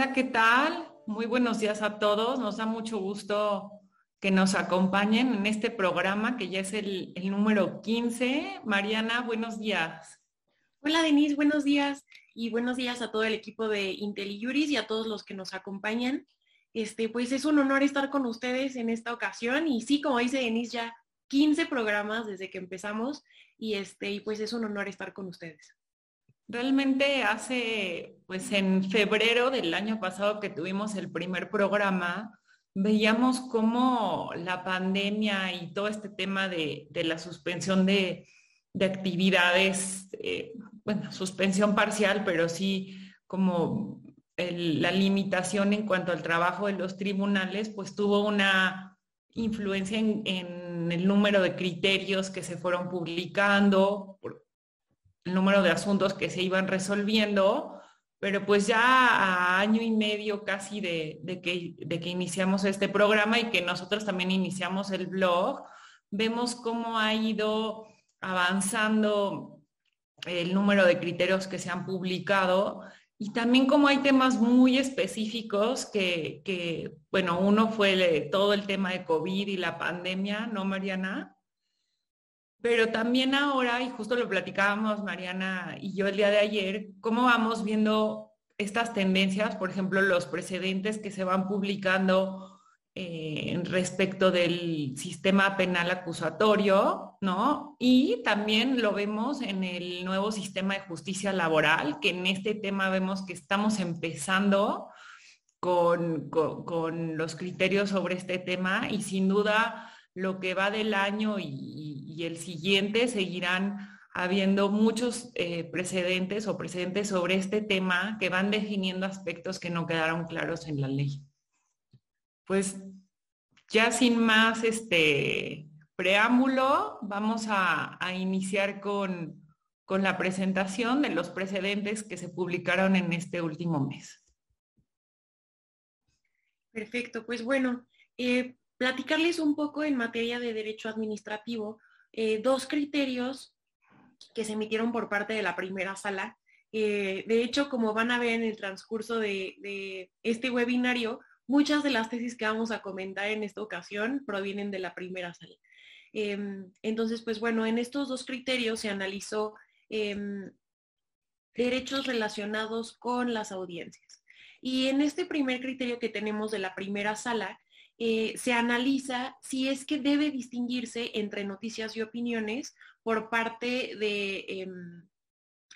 Hola, ¿qué tal? Muy buenos días a todos. Nos da mucho gusto que nos acompañen en este programa que ya es el, número 15. Mariana, buenos días. Hola, Denise, buenos días y buenos días a todo el equipo de IntelliJuris y a todos los que nos acompañan. Este, pues es un honor estar con ustedes en esta ocasión y sí, como dice Denise, ya 15 programas desde que empezamos y este, y pues es un honor estar con ustedes. Realmente hace, pues en febrero del año pasado que tuvimos el primer programa, veíamos cómo la pandemia y todo este tema de, la suspensión de, actividades, eh, bueno, suspensión parcial, pero sí como la limitación en cuanto al trabajo de los tribunales, pues tuvo una influencia en, en, el número de criterios que se fueron publicando, el número de asuntos que se iban resolviendo, pero pues ya a año y medio casi de, que, de que iniciamos este programa y que nosotros también iniciamos el blog, vemos cómo ha ido avanzando el número de criterios que se han publicado y también como hay temas muy específicos que, que bueno, uno fue todo el tema de COVID y la pandemia, ¿no, Mariana? Pero también ahora, y justo lo platicábamos Mariana y yo el día de ayer, cómo vamos viendo estas tendencias, por ejemplo, los precedentes que se van publicando eh, respecto del sistema penal acusatorio, ¿no? Y también lo vemos en el nuevo sistema de justicia laboral, que en este tema vemos que estamos empezando con, con los criterios sobre este tema y sin duda lo que va del año y, el siguiente seguirán habiendo muchos eh, precedentes o precedentes sobre este tema que van definiendo aspectos que no quedaron claros en la ley. Pues ya sin más este preámbulo, vamos a, iniciar con, la presentación de los precedentes que se publicaron en este último mes. Perfecto, pues bueno, eh, platicarles un poco en materia de derecho administrativo eh, dos criterios que se emitieron por parte de la primera sala. Eh, de hecho, como van a ver en el transcurso de, este webinario, muchas de las tesis que vamos a comentar en esta ocasión provienen de la primera sala. Em, entonces, pues bueno, en estos dos criterios se analizó em, derechos relacionados con las audiencias. Y en este primer criterio que tenemos de la primera sala, eh, se analiza si es que debe distinguirse entre noticias y opiniones por parte de, em,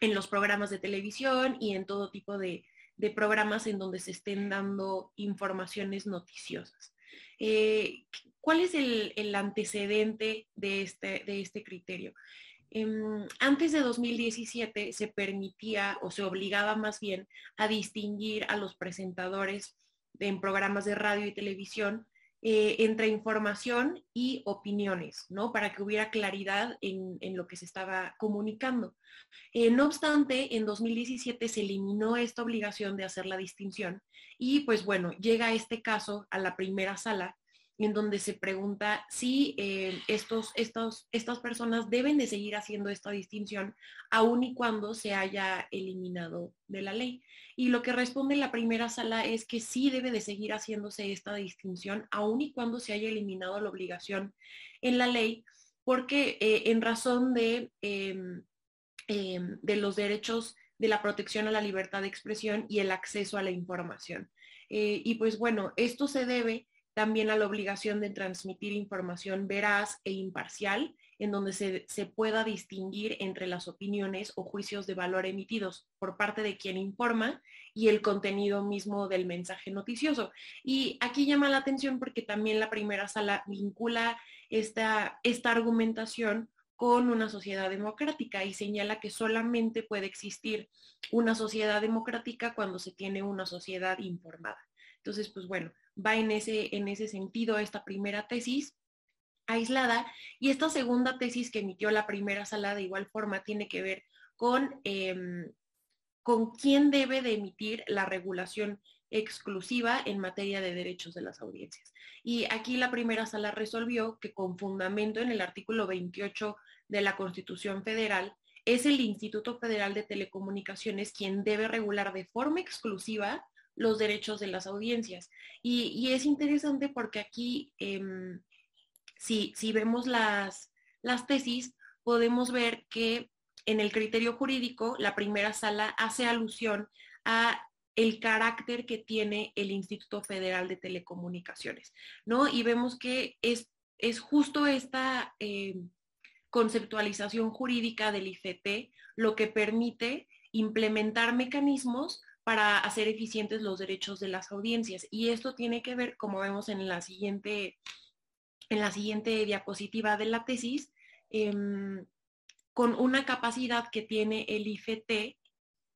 en los programas de televisión y en todo tipo de, programas en donde se estén dando informaciones noticiosas. Eh, ¿Cuál es el, antecedente de este, de este criterio? Em, antes de 2017 se permitía o se obligaba más bien a distinguir a los presentadores en programas de radio y televisión eh, entre información y opiniones, ¿no? Para que hubiera claridad en, lo que se estaba comunicando. Eh, no obstante, en 2017 se eliminó esta obligación de hacer la distinción y pues bueno, llega este caso a la primera sala en donde se pregunta si eh, estos, estos, estas personas deben de seguir haciendo esta distinción aun y cuando se haya eliminado de la ley. Y lo que responde la primera sala es que sí debe de seguir haciéndose esta distinción aun y cuando se haya eliminado la obligación en la ley, porque eh, en razón de, em, em, de los derechos de la protección a la libertad de expresión y el acceso a la información. Eh, y pues bueno, esto se debe también a la obligación de transmitir información veraz e imparcial, en donde se, pueda distinguir entre las opiniones o juicios de valor emitidos por parte de quien informa y el contenido mismo del mensaje noticioso. Y aquí llama la atención porque también la primera sala vincula esta, esta argumentación con una sociedad democrática y señala que solamente puede existir una sociedad democrática cuando se tiene una sociedad informada. Entonces, pues bueno, va en ese, en ese sentido esta primera tesis aislada y esta segunda tesis que emitió la primera sala de igual forma tiene que ver con, em, con quién debe de emitir la regulación exclusiva en materia de derechos de las audiencias. Y aquí la primera sala resolvió que con fundamento en el artículo 28 de la Constitución Federal, es el Instituto Federal de Telecomunicaciones quien debe regular de forma exclusiva los derechos de las audiencias. Y, es interesante porque aquí, em, si, si, vemos las, las tesis, podemos ver que en el criterio jurídico, la primera sala hace alusión a el carácter que tiene el Instituto Federal de Telecomunicaciones, ¿no? Y vemos que es, es justo esta em, conceptualización jurídica del IFT lo que permite implementar mecanismos para hacer eficientes los derechos de las audiencias. Y esto tiene que ver, como vemos en la siguiente, en la siguiente diapositiva de la tesis, em, con una capacidad que tiene el IFT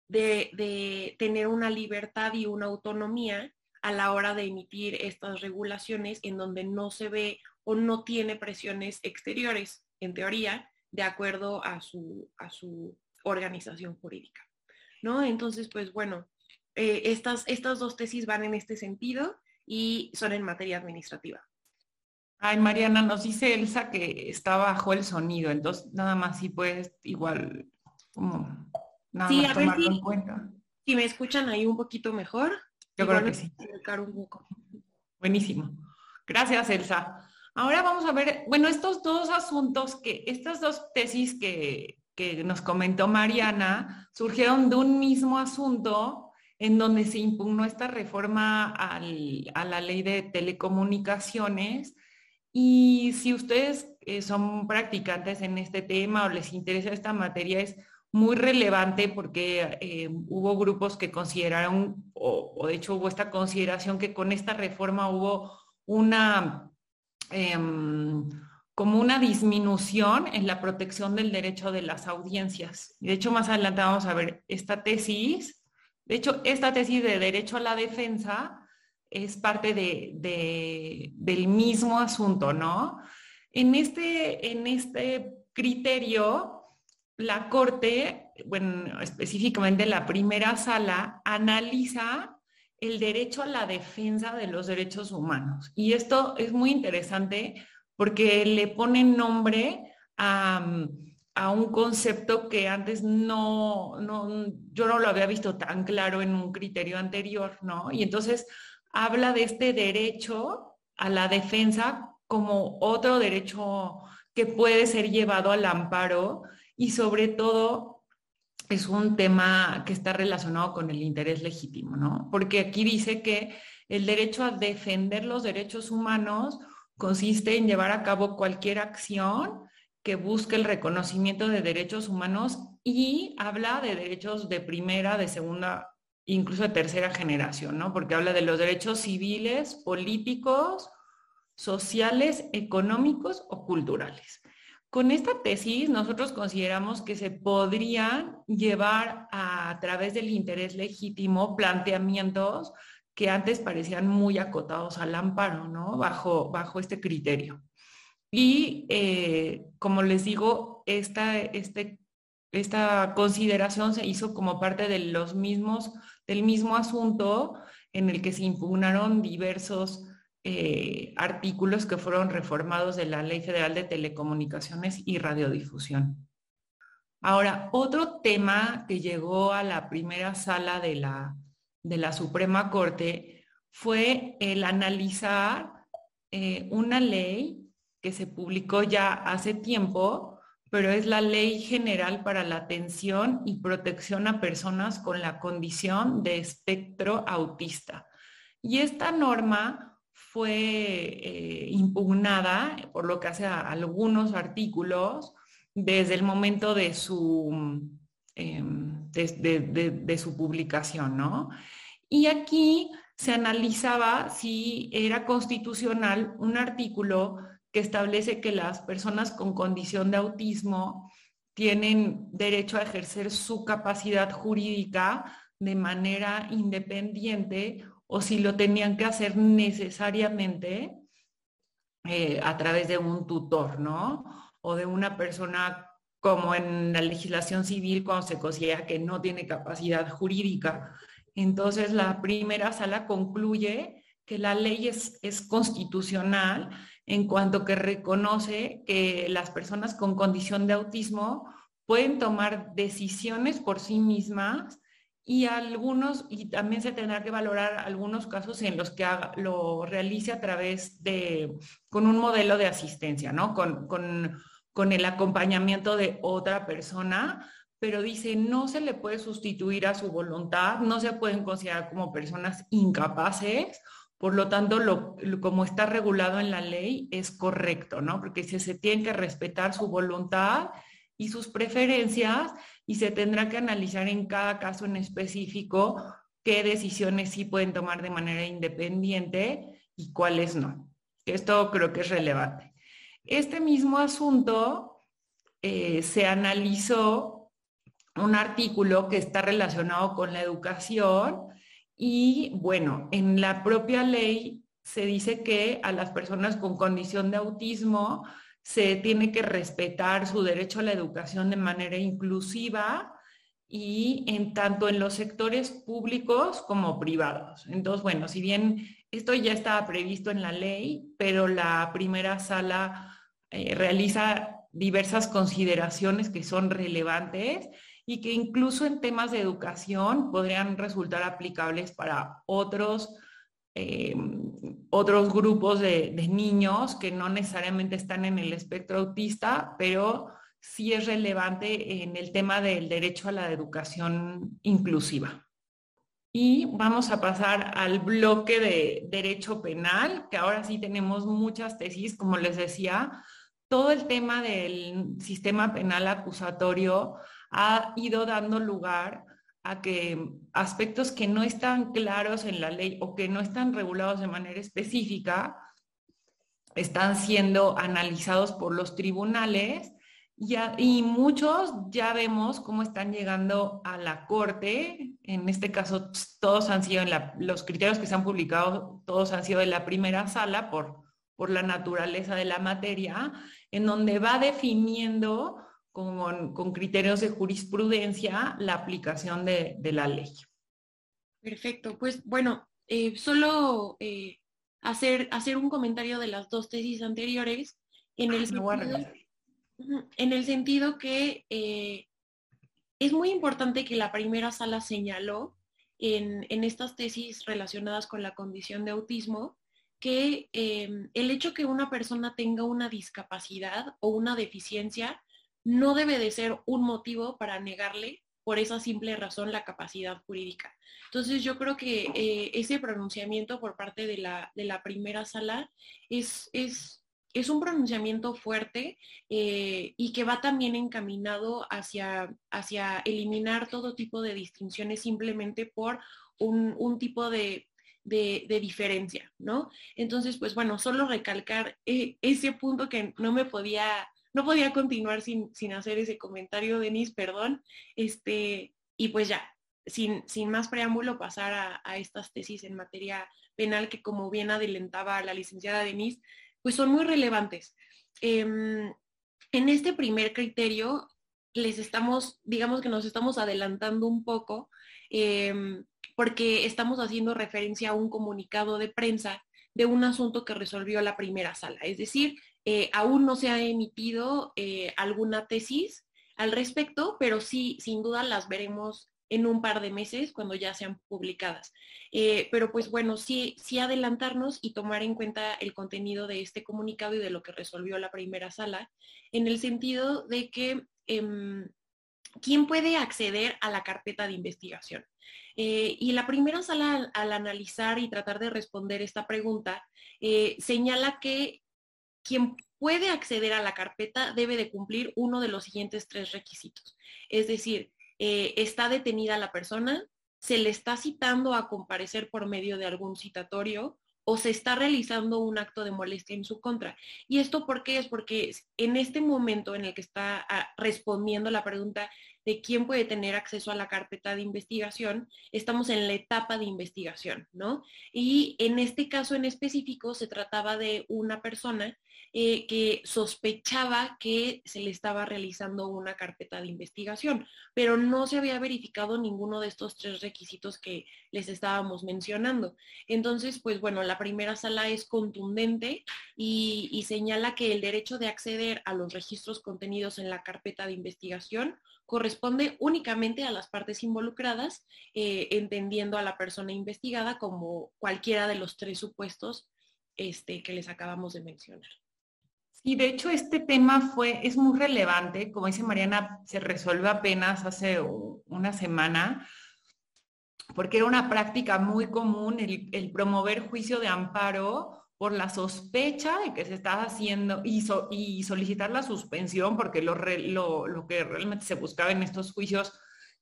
de, de, tener una libertad y una autonomía a la hora de emitir estas regulaciones en donde no se ve o no tiene presiones exteriores, en teoría, de acuerdo a su, a su organización jurídica. ¿no? Entonces, pues bueno, eh, estas, estas dos tesis van en este sentido y son en materia administrativa. Ay, Mariana, nos dice Elsa que está bajo el sonido, entonces nada más si puedes igual como nada sí, más tomarlo si, en cuenta. Si me escuchan ahí un poquito mejor. Yo creo que sí. Buenísimo. Gracias, Elsa. Ahora vamos a ver, bueno, estos dos asuntos que, estas dos tesis que, que nos comentó Mariana, surgieron de un mismo asunto en donde se impugnó esta reforma a la ley de telecomunicaciones. Y si ustedes eh, son practicantes en este tema o les interesa esta materia, es muy relevante porque eh, hubo grupos que consideraron, o, de hecho hubo esta consideración que con esta reforma hubo una, em, como una disminución en la protección del derecho de las audiencias. De hecho, más adelante vamos a ver esta tesis de hecho, esta tesis de derecho a la defensa es parte de, del mismo asunto, ¿no? En este, en este criterio, la Corte, bueno, específicamente la primera sala, analiza el derecho a la defensa de los derechos humanos. Y esto es muy interesante porque le pone nombre a a un concepto que antes no, no, yo no lo había visto tan claro en un criterio anterior, ¿no? Y entonces habla de este derecho a la defensa como otro derecho que puede ser llevado al amparo y sobre todo es un tema que está relacionado con el interés legítimo, ¿no? Porque aquí dice que el derecho a defender los derechos humanos consiste en llevar a cabo cualquier acción que busca el reconocimiento de derechos humanos y habla de derechos de primera, de segunda, incluso de tercera generación, ¿no? Porque habla de los derechos civiles, políticos, sociales, económicos o culturales. Con esta tesis nosotros consideramos que se podrían llevar a, través del interés legítimo planteamientos que antes parecían muy acotados al amparo, ¿no? Bajo, bajo este criterio. Y eh, como les digo, esta, este, esta consideración se hizo como parte de los mismos, del mismo asunto en el que se impugnaron diversos eh, artículos que fueron reformados de la Ley Federal de Telecomunicaciones y Radiodifusión. Ahora, otro tema que llegó a la primera sala de la, de la Suprema Corte fue el analizar eh, una ley que se publicó ya hace tiempo, pero es la Ley General para la Atención y Protección a Personas con la Condición de Espectro Autista. Y esta norma fue eh, impugnada, por lo que hace a algunos artículos, desde el momento de su, em, de, su publicación, ¿no? Y aquí se analizaba si era constitucional un artículo establece que las personas con condición de autismo tienen derecho a ejercer su capacidad jurídica de manera independiente o si lo tenían que hacer necesariamente eh, a través de un tutor, ¿no? O de una persona como en la legislación civil cuando se considera que no tiene capacidad jurídica. Entonces la primera sala concluye que la ley es, es constitucional en cuanto que reconoce que las personas con condición de autismo pueden tomar decisiones por sí mismas y algunos, y también se tendrá que valorar algunos casos en los que lo realice a través de, con un modelo de asistencia, ¿no? Con, con, con el acompañamiento de otra persona, pero dice, no se le puede sustituir a su voluntad, no se pueden considerar como personas incapaces, por lo tanto, lo, como está regulado en la ley, es correcto, ¿no? Porque se, tiene que respetar su voluntad y sus preferencias y se tendrá que analizar en cada caso en específico qué decisiones sí pueden tomar de manera independiente y cuáles no. Esto creo que es relevante. Este mismo asunto eh, se analizó un artículo que está relacionado con la educación y bueno, en la propia ley se dice que a las personas con condición de autismo se tiene que respetar su derecho a la educación de manera inclusiva y en tanto en los sectores públicos como privados. Entonces, bueno, si bien esto ya estaba previsto en la ley, pero la primera sala eh, realiza diversas consideraciones que son relevantes y que incluso en temas de educación podrían resultar aplicables para otros eh, otros grupos de, niños que no necesariamente están en el espectro autista, pero sí es relevante en el tema del derecho a la educación inclusiva. Y vamos a pasar al bloque de derecho penal, que ahora sí tenemos muchas tesis, como les decía, todo el tema del sistema penal acusatorio ha ido dando lugar a que aspectos que no están claros en la ley o que no están regulados de manera específica están siendo analizados por los tribunales y muchos ya vemos cómo están llegando a la corte. En este caso, todos han sido en los criterios que se han publicado, todos han sido de la primera sala por, por la naturaleza de la materia, en donde va definiendo con, criterios de jurisprudencia la aplicación de, la ley. Perfecto, pues bueno, eh, solo eh, hacer, hacer un comentario de las dos tesis anteriores. En el, ah, sentido, en el sentido que eh, es muy importante que la primera sala señaló en, en estas tesis relacionadas con la condición de autismo que el hecho que una persona tenga una discapacidad o una deficiencia no debe de ser un motivo para negarle por esa simple razón la capacidad jurídica. Entonces yo creo que eh, ese pronunciamiento por parte de la, de la primera sala es, es, es, un pronunciamiento fuerte eh, y que va también encaminado hacia, hacia eliminar todo tipo de distinciones simplemente por un, tipo de, de, diferencia, ¿no? Entonces, pues bueno, solo recalcar eh, ese punto que no me podía no podía continuar sin, hacer ese comentario, Denise, perdón. Este, y pues ya, sin, sin más preámbulo, pasar a, estas tesis en materia penal que, como bien adelantaba la licenciada Denise, pues son muy relevantes. Em, en este primer criterio, les estamos, digamos que nos estamos adelantando un poco, em, porque estamos haciendo referencia a un comunicado de prensa de un asunto que resolvió la primera sala. Es decir, eh, aún no se ha emitido eh, alguna tesis al respecto, pero sí, sin duda las veremos en un par de meses cuando ya sean publicadas. Eh, pero pues bueno, sí, sí adelantarnos y tomar en cuenta el contenido de este comunicado y de lo que resolvió la primera sala, en el sentido de que em, quién puede acceder a la carpeta de investigación. y la primera sala, al, analizar y tratar de responder esta pregunta, señala que quien puede acceder a la carpeta debe de cumplir uno de los siguientes tres requisitos. Es decir, eh, está detenida la persona, se le está citando a comparecer por medio de algún citatorio o se está realizando un acto de molestia en su contra. ¿Y esto por qué? Es porque en este momento en el que está ah, respondiendo la pregunta de quién puede tener acceso a la carpeta de investigación, estamos en la etapa de investigación, ¿no? Y en este caso en específico se trataba de una persona eh, que sospechaba que se le estaba realizando una carpeta de investigación, pero no se había verificado ninguno de estos tres requisitos que les estábamos mencionando. Entonces, pues bueno, la primera sala es contundente y, y señala que el derecho de acceder a los registros contenidos en la carpeta de investigación corresponde únicamente a las partes involucradas, eh, entendiendo a la persona investigada como cualquiera de los tres supuestos este, que les acabamos de mencionar. Sí, de hecho este tema fue, es muy relevante, como dice Mariana, se resuelve apenas hace una semana, porque era una práctica muy común el promover juicio de amparo por la sospecha de que se estaba haciendo y, solicitar la suspensión, porque lo, lo, que realmente se buscaba en estos juicios,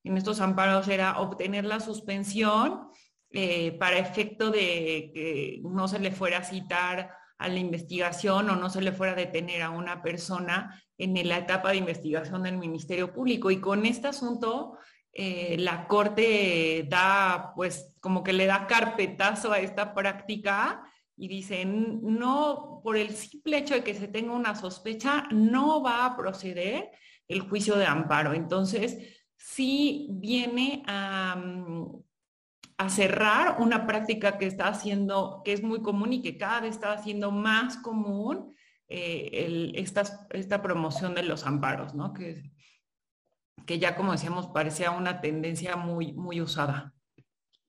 en estos amparos, era obtener la suspensión eh, para efecto de que no se le fuera a citar a la investigación o no se le fuera a detener a una persona en la etapa de investigación del Ministerio Público. Y con este asunto, eh, la Corte da, pues, como que le da carpetazo a esta práctica y dicen, no, por el simple hecho de que se tenga una sospecha, no va a proceder el juicio de amparo. Entonces, sí viene a, mm, cerrar una práctica que está haciendo, que es muy común y que cada vez está haciendo más común eh, esta, esta, promoción de los amparos, ¿no? Que, que ya, como decíamos, parecía una tendencia muy, muy usada.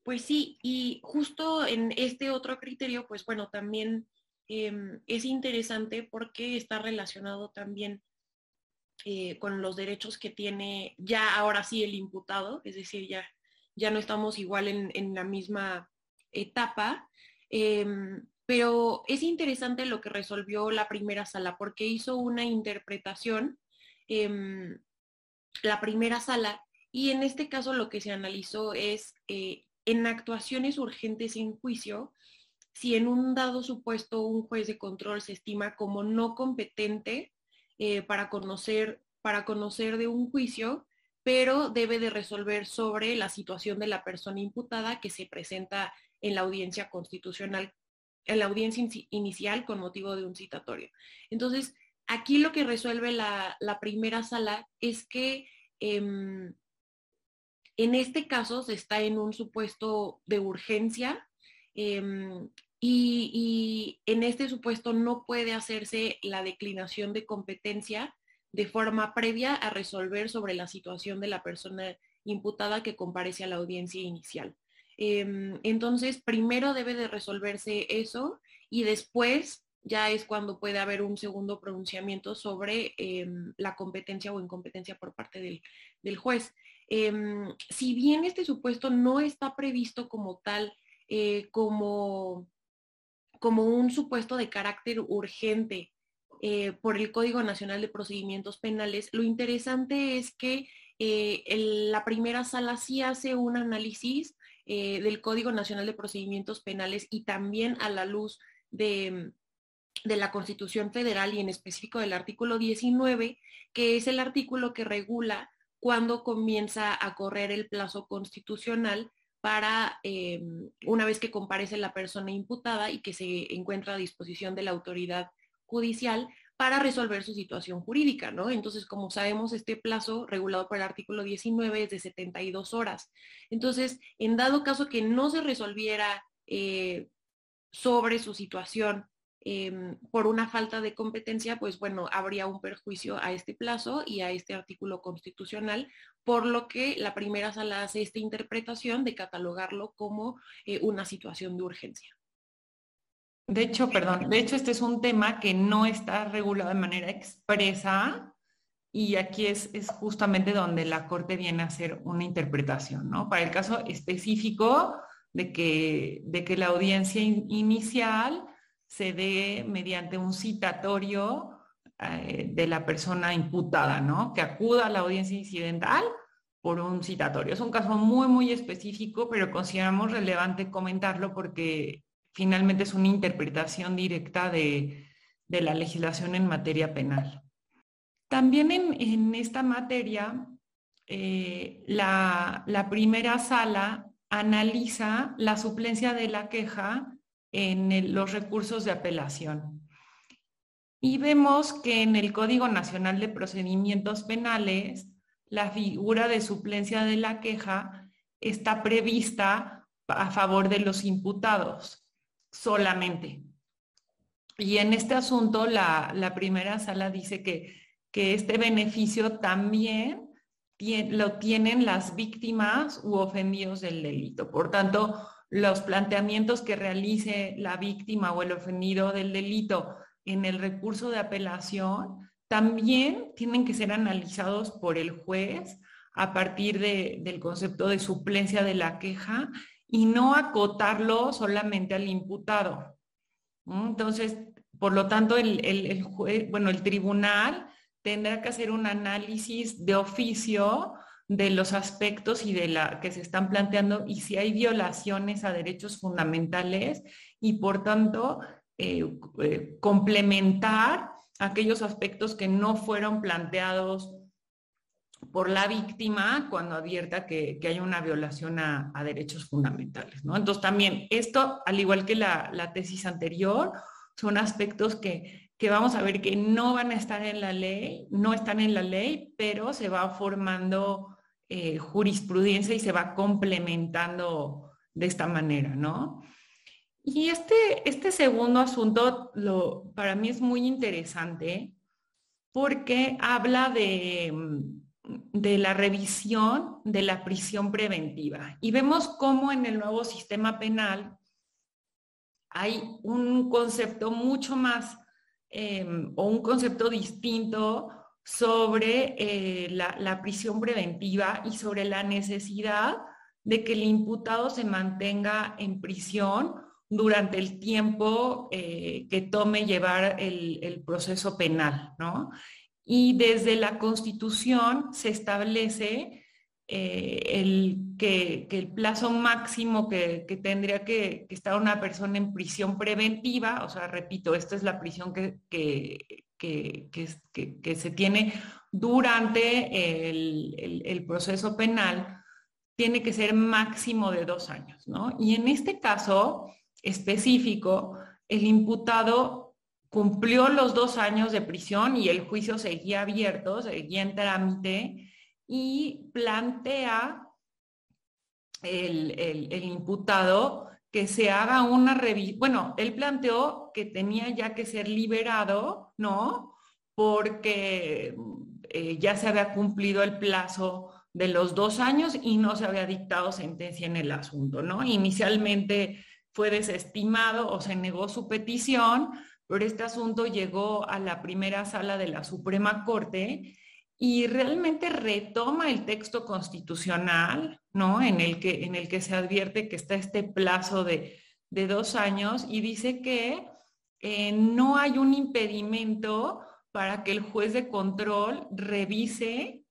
Pues sí, y justo en este otro criterio, pues bueno, también em, es interesante porque está relacionado también eh, con los derechos que tiene ya ahora sí el imputado, es decir, ya, ya no estamos igual en, la misma etapa, em, pero es interesante lo que resolvió la primera sala porque hizo una interpretación, em, la primera sala, y en este caso lo que se analizó es eh, en actuaciones urgentes en juicio, si en un dado supuesto un juez de control se estima como no competente eh, para, conocer, para conocer de un juicio, pero debe de resolver sobre la situación de la persona imputada que se presenta en la audiencia constitucional, en la audiencia inicial con motivo de un citatorio. Entonces, aquí lo que resuelve la, primera sala es que em, en este caso se está en un supuesto de urgencia em, y, en este supuesto no puede hacerse la declinación de competencia de forma previa a resolver sobre la situación de la persona imputada que comparece a la audiencia inicial. Em, entonces, primero debe de resolverse eso y después ya es cuando puede haber un segundo pronunciamiento sobre em, la competencia o incompetencia por parte del juez. Em, si bien este supuesto no está previsto como tal, eh, como, como un supuesto de carácter urgente eh, por el Código Nacional de Procedimientos Penales, lo interesante es que eh, la primera sala sí hace un análisis del Código Nacional de Procedimientos Penales y también a la luz de, de la Constitución Federal y en específico del artículo 19, que es el artículo que regula cuando comienza a correr el plazo constitucional para, eh, una vez que comparece la persona imputada y que se encuentra a disposición de la autoridad judicial para resolver su situación jurídica, ¿no? Entonces, como sabemos, este plazo regulado por el artículo 19 es de 72 horas. Entonces, en dado caso que no se resolviera eh, sobre su situación Em, por una falta de competencia, pues bueno, habría un perjuicio a este plazo y a este artículo constitucional, por lo que la primera sala hace esta interpretación de catalogarlo como eh, una situación de urgencia. De hecho, perdón, de hecho este es un tema que no está regulado de manera expresa y aquí es, es justamente donde la Corte viene a hacer una interpretación, ¿no? Para el caso específico de que, de que la audiencia inicial se dé mediante un citatorio eh, de la persona imputada, ¿no? Que acuda a la audiencia incidental por un citatorio. Es un caso muy, muy específico, pero consideramos relevante comentarlo porque finalmente es una interpretación directa de, la legislación en materia penal. También en, esta materia, eh, la, la primera sala analiza la suplencia de la queja en los recursos de apelación. Y vemos que en el Código Nacional de Procedimientos Penales, la figura de suplencia de la queja está prevista a favor de los imputados solamente. Y en este asunto, la, primera sala dice que, que este beneficio también lo tienen las víctimas u ofendidos del delito. Por tanto, los planteamientos que realice la víctima o el ofendido del delito en el recurso de apelación también tienen que ser analizados por el juez a partir del concepto de suplencia de la queja y no acotarlo solamente al imputado. Entonces, por lo tanto, bueno, el tribunal tendrá que hacer un análisis de oficio de los aspectos y de la que se están planteando y si hay violaciones a derechos fundamentales y por tanto eh, eh, complementar aquellos aspectos que no fueron planteados por la víctima cuando advierta que, hay una violación a, derechos fundamentales. ¿no? Entonces también esto, al igual que la, la tesis anterior, son aspectos que que vamos a ver que no van a estar en la ley, no están en la ley, pero se va formando eh, jurisprudencia y se va complementando de esta manera, ¿no? Y este, este segundo asunto lo, para mí es muy interesante porque habla de, de la revisión de la prisión preventiva. Y vemos cómo en el nuevo sistema penal hay un concepto mucho más Em, o un concepto distinto sobre eh, la, prisión preventiva y sobre la necesidad de que el imputado se mantenga en prisión durante el tiempo eh, que tome llevar el, proceso penal, ¿no? Y desde la Constitución se establece eh, el, que, el plazo máximo que, tendría que, estar una persona en prisión preventiva, o sea, repito, esta es la prisión que, que se tiene durante el, proceso penal, tiene que ser máximo de dos años, ¿no? Y en este caso específico, el imputado cumplió los dos años de prisión y el juicio seguía abierto, seguía en trámite y plantea el, imputado que se haga una revisión. Bueno, él planteó que tenía ya que ser liberado, ¿no? Porque eh, ya se había cumplido el plazo de los dos años y no se había dictado sentencia en el asunto, ¿no? Inicialmente fue desestimado o se negó su petición, pero este asunto llegó a la primera sala de la Suprema Corte y realmente retoma el texto constitucional, ¿no? En el que, en el que se advierte que está este plazo de, dos años y dice que eh, no hay un impedimento para que el juez de control revise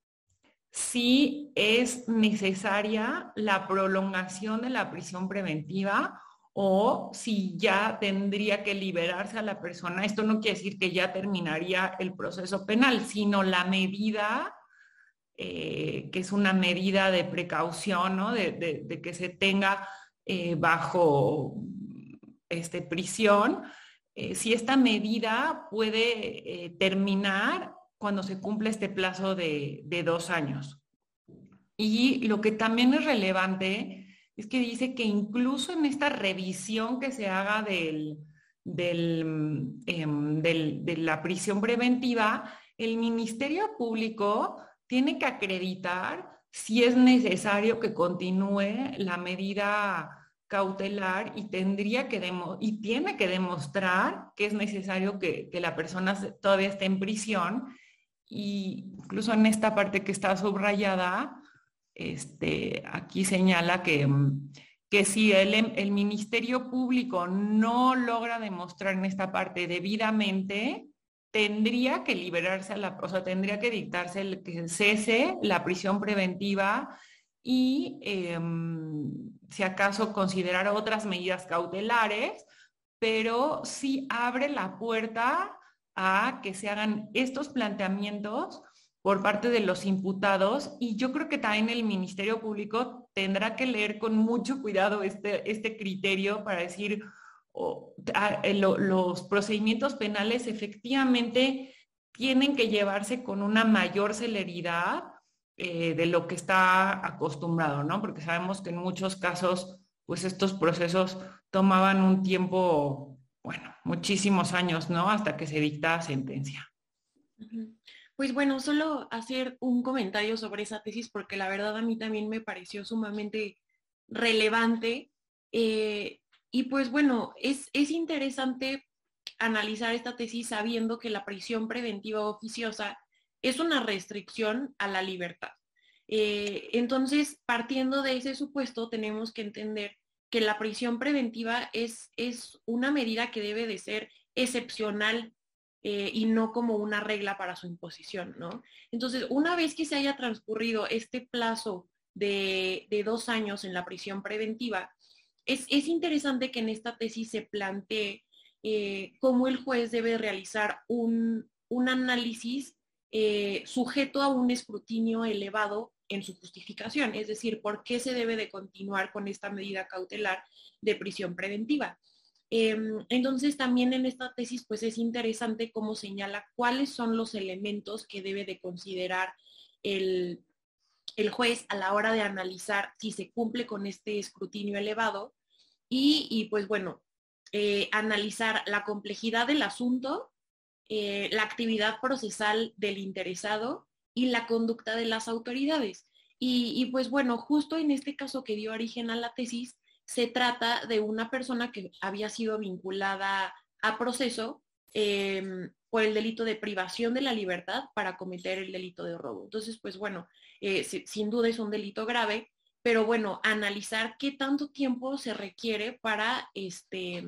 si es necesaria la prolongación de la prisión preventiva o si ya tendría que liberarse a la persona. Esto no quiere decir que ya terminaría el proceso penal, sino la medida, eh, que es una medida de precaución, ¿no? de, que se tenga eh, bajo este, prisión, eh, si esta medida puede terminar cuando se cumple este plazo de, de dos años. Y lo que también es relevante es que dice que incluso en esta revisión que se haga del, em, de la prisión preventiva, el Ministerio Público tiene que acreditar si es necesario que continúe la medida cautelar y tendría que y tiene que demostrar que es necesario que, que la persona todavía esté en prisión. Y incluso en esta parte que está subrayada este, aquí señala que, mm, que si el, el, Ministerio Público no logra demostrar en esta parte debidamente, tendría que liberarse a la, o sea, tendría que dictarse el que cese la prisión preventiva y em, si acaso considerar otras medidas cautelares, pero sí abre la puerta a que se hagan estos planteamientos por parte de los imputados y yo creo que también el Ministerio Público tendrá que leer con mucho cuidado este, este criterio para decir, eh, los procedimientos penales efectivamente tienen que llevarse con una mayor celeridad eh, de lo que está acostumbrado, ¿no? Porque sabemos que en muchos casos, pues estos procesos tomaban un tiempo, bueno, muchísimos años, ¿no? Hasta que se dicta sentencia. Pues bueno, solo hacer un comentario sobre esa tesis porque la verdad a mí también me pareció sumamente relevante. Eh, y pues bueno, es, es interesante analizar esta tesis sabiendo que la prisión preventiva oficiosa es una restricción a la libertad. Eh, entonces, partiendo de ese supuesto, tenemos que entender que la prisión preventiva es, es una medida que debe de ser excepcional eh, y no como una regla para su imposición, ¿no? Entonces, una vez que se haya transcurrido este plazo de, dos años en la prisión preventiva, es, interesante que en esta tesis se plantee eh, cómo el juez debe realizar un, un análisis eh, sujeto a un escrutinio elevado en su justificación, es decir, por qué se debe de continuar con esta medida cautelar de prisión preventiva. Em, entonces, también en esta tesis, pues es interesante cómo señala cuáles son los elementos que debe de considerar el, juez a la hora de analizar si se cumple con este escrutinio elevado y, pues bueno, eh, analizar la complejidad del asunto, eh, la actividad procesal del interesado y la conducta de las autoridades. Y, pues bueno, justo en este caso que dio origen a la tesis, se trata de una persona que había sido vinculada a proceso em, por el delito de privación de la libertad para cometer el delito de robo. Entonces, pues bueno, eh, sin duda es un delito grave, pero bueno, analizar qué tanto tiempo se requiere para este,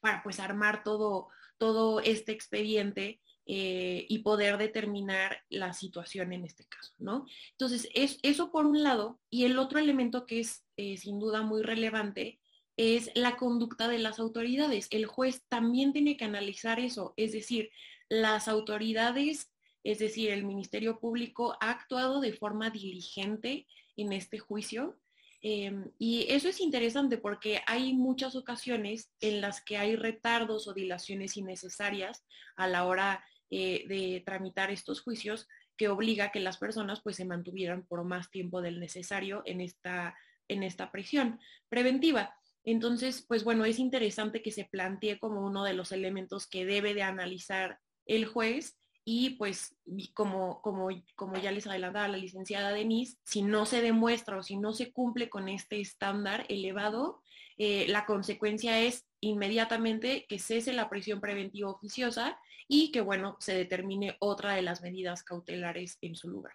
para pues armar todo, todo este expediente eh, y poder determinar la situación en este caso, ¿no? Entonces, es, eso por un lado, y el otro elemento que es eh, sin duda muy relevante es la conducta de las autoridades. El juez también tiene que analizar eso, es decir, las autoridades, es decir, el Ministerio Público ha actuado de forma diligente en este juicio, Em, y eso es interesante porque hay muchas ocasiones en las que hay retardos o dilaciones innecesarias a la hora eh, de tramitar estos juicios que obliga a que las personas pues se mantuvieran por más tiempo del necesario en esta, en esta prisión preventiva. Entonces, pues bueno, es interesante que se plantee como uno de los elementos que debe de analizar el juez y pues como, como, como ya les adelantaba la licenciada Denise, si no se demuestra o si no se cumple con este estándar elevado, eh, la consecuencia es inmediatamente que cese la prisión preventiva oficiosa y que, bueno, se determine otra de las medidas cautelares en su lugar.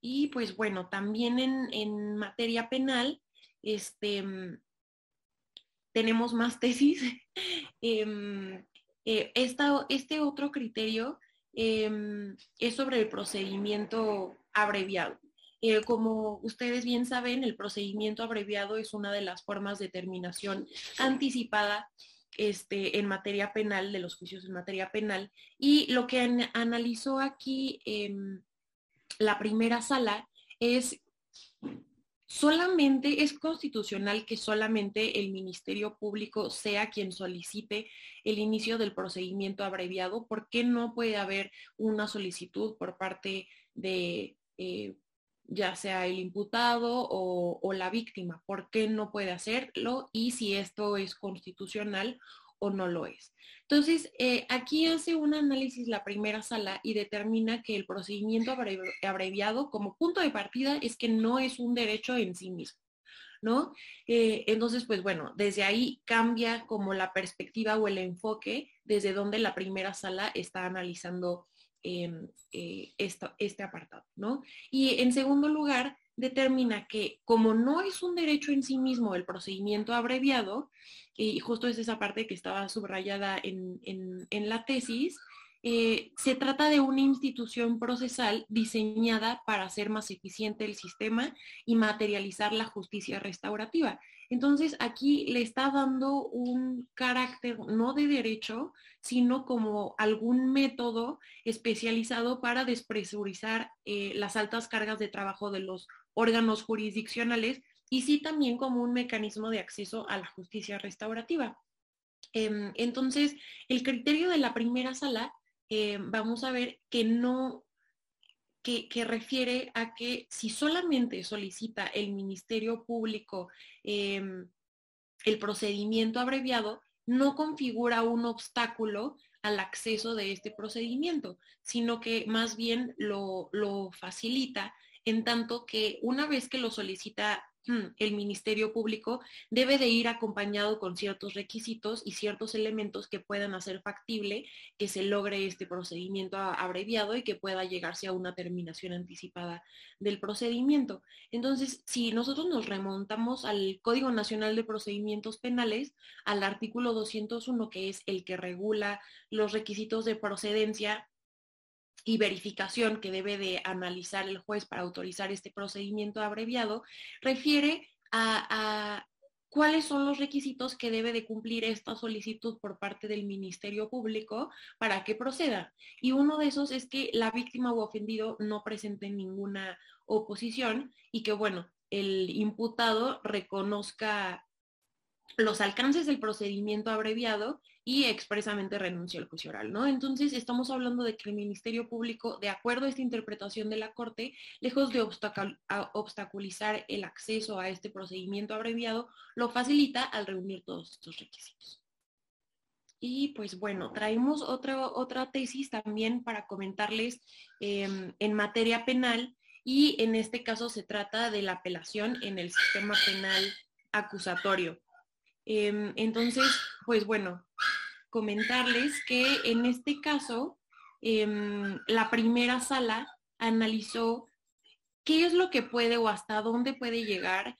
Y pues bueno, también en, materia penal, este, mm, tenemos más tesis. Em, eh, este otro criterio em, es sobre el procedimiento abreviado. Eh, como ustedes bien saben, el procedimiento abreviado es una de las formas de terminación anticipada este, en materia penal, de los juicios en materia penal. Y lo que analizó aquí em, la primera sala es solamente es constitucional que solamente el Ministerio Público sea quien solicite el inicio del procedimiento abreviado. ¿Por qué no puede haber una solicitud por parte de eh, ya sea el imputado o, o, la víctima? ¿Por qué no puede hacerlo? Y si esto es constitucional o no lo es. Entonces, eh, aquí hace un análisis la primera sala y determina que el procedimiento abreviado como punto de partida es que no es un derecho en sí mismo. ¿No? Eh, entonces, pues bueno, desde ahí cambia como la perspectiva o el enfoque desde donde la primera sala está analizando em, eh, este apartado, ¿no? Y en segundo lugar, determina que como no es un derecho en sí mismo el procedimiento abreviado, y justo es esa parte que estaba subrayada en, la tesis, eh, se trata de una institución procesal diseñada para hacer más eficiente el sistema y materializar la justicia restaurativa. Entonces, aquí le está dando un carácter no de derecho, sino como algún método especializado para despresurizar eh, las altas cargas de trabajo de los órganos jurisdiccionales y sí también como un mecanismo de acceso a la justicia restaurativa. Em, entonces, el criterio de la primera sala, em, vamos a ver que no, que, refiere a que si solamente solicita el Ministerio Público em, el procedimiento abreviado, no configura un obstáculo al acceso de este procedimiento, sino que más bien lo, lo facilita en tanto que una vez que lo solicita Mm, el Ministerio Público debe de ir acompañado con ciertos requisitos y ciertos elementos que puedan hacer factible que se logre este procedimiento abreviado y que pueda llegarse a una terminación anticipada del procedimiento. Entonces, si nosotros nos remontamos al Código Nacional de Procedimientos Penales, al artículo 201, que es el que regula los requisitos de procedencia y verificación que debe de analizar el juez para autorizar este procedimiento abreviado, refiere a, cuáles son los requisitos que debe de cumplir esta solicitud por parte del Ministerio Público para que proceda. Y uno de esos es que la víctima o ofendido no presente ninguna oposición y que, bueno, el imputado reconozca los alcances del procedimiento abreviado y expresamente renunció al juicio oral, ¿no? Entonces, estamos hablando de que el Ministerio Público, de acuerdo a esta interpretación de la Corte, lejos de obstaculizar el acceso a este procedimiento abreviado, lo facilita al reunir todos estos requisitos. Y pues bueno, traemos otra, otra tesis también para comentarles em, en materia penal y en este caso se trata de la apelación en el sistema penal acusatorio. Em, entonces, pues bueno, comentarles que en este caso, em, la primera sala analizó qué es lo que puede o hasta dónde puede llegar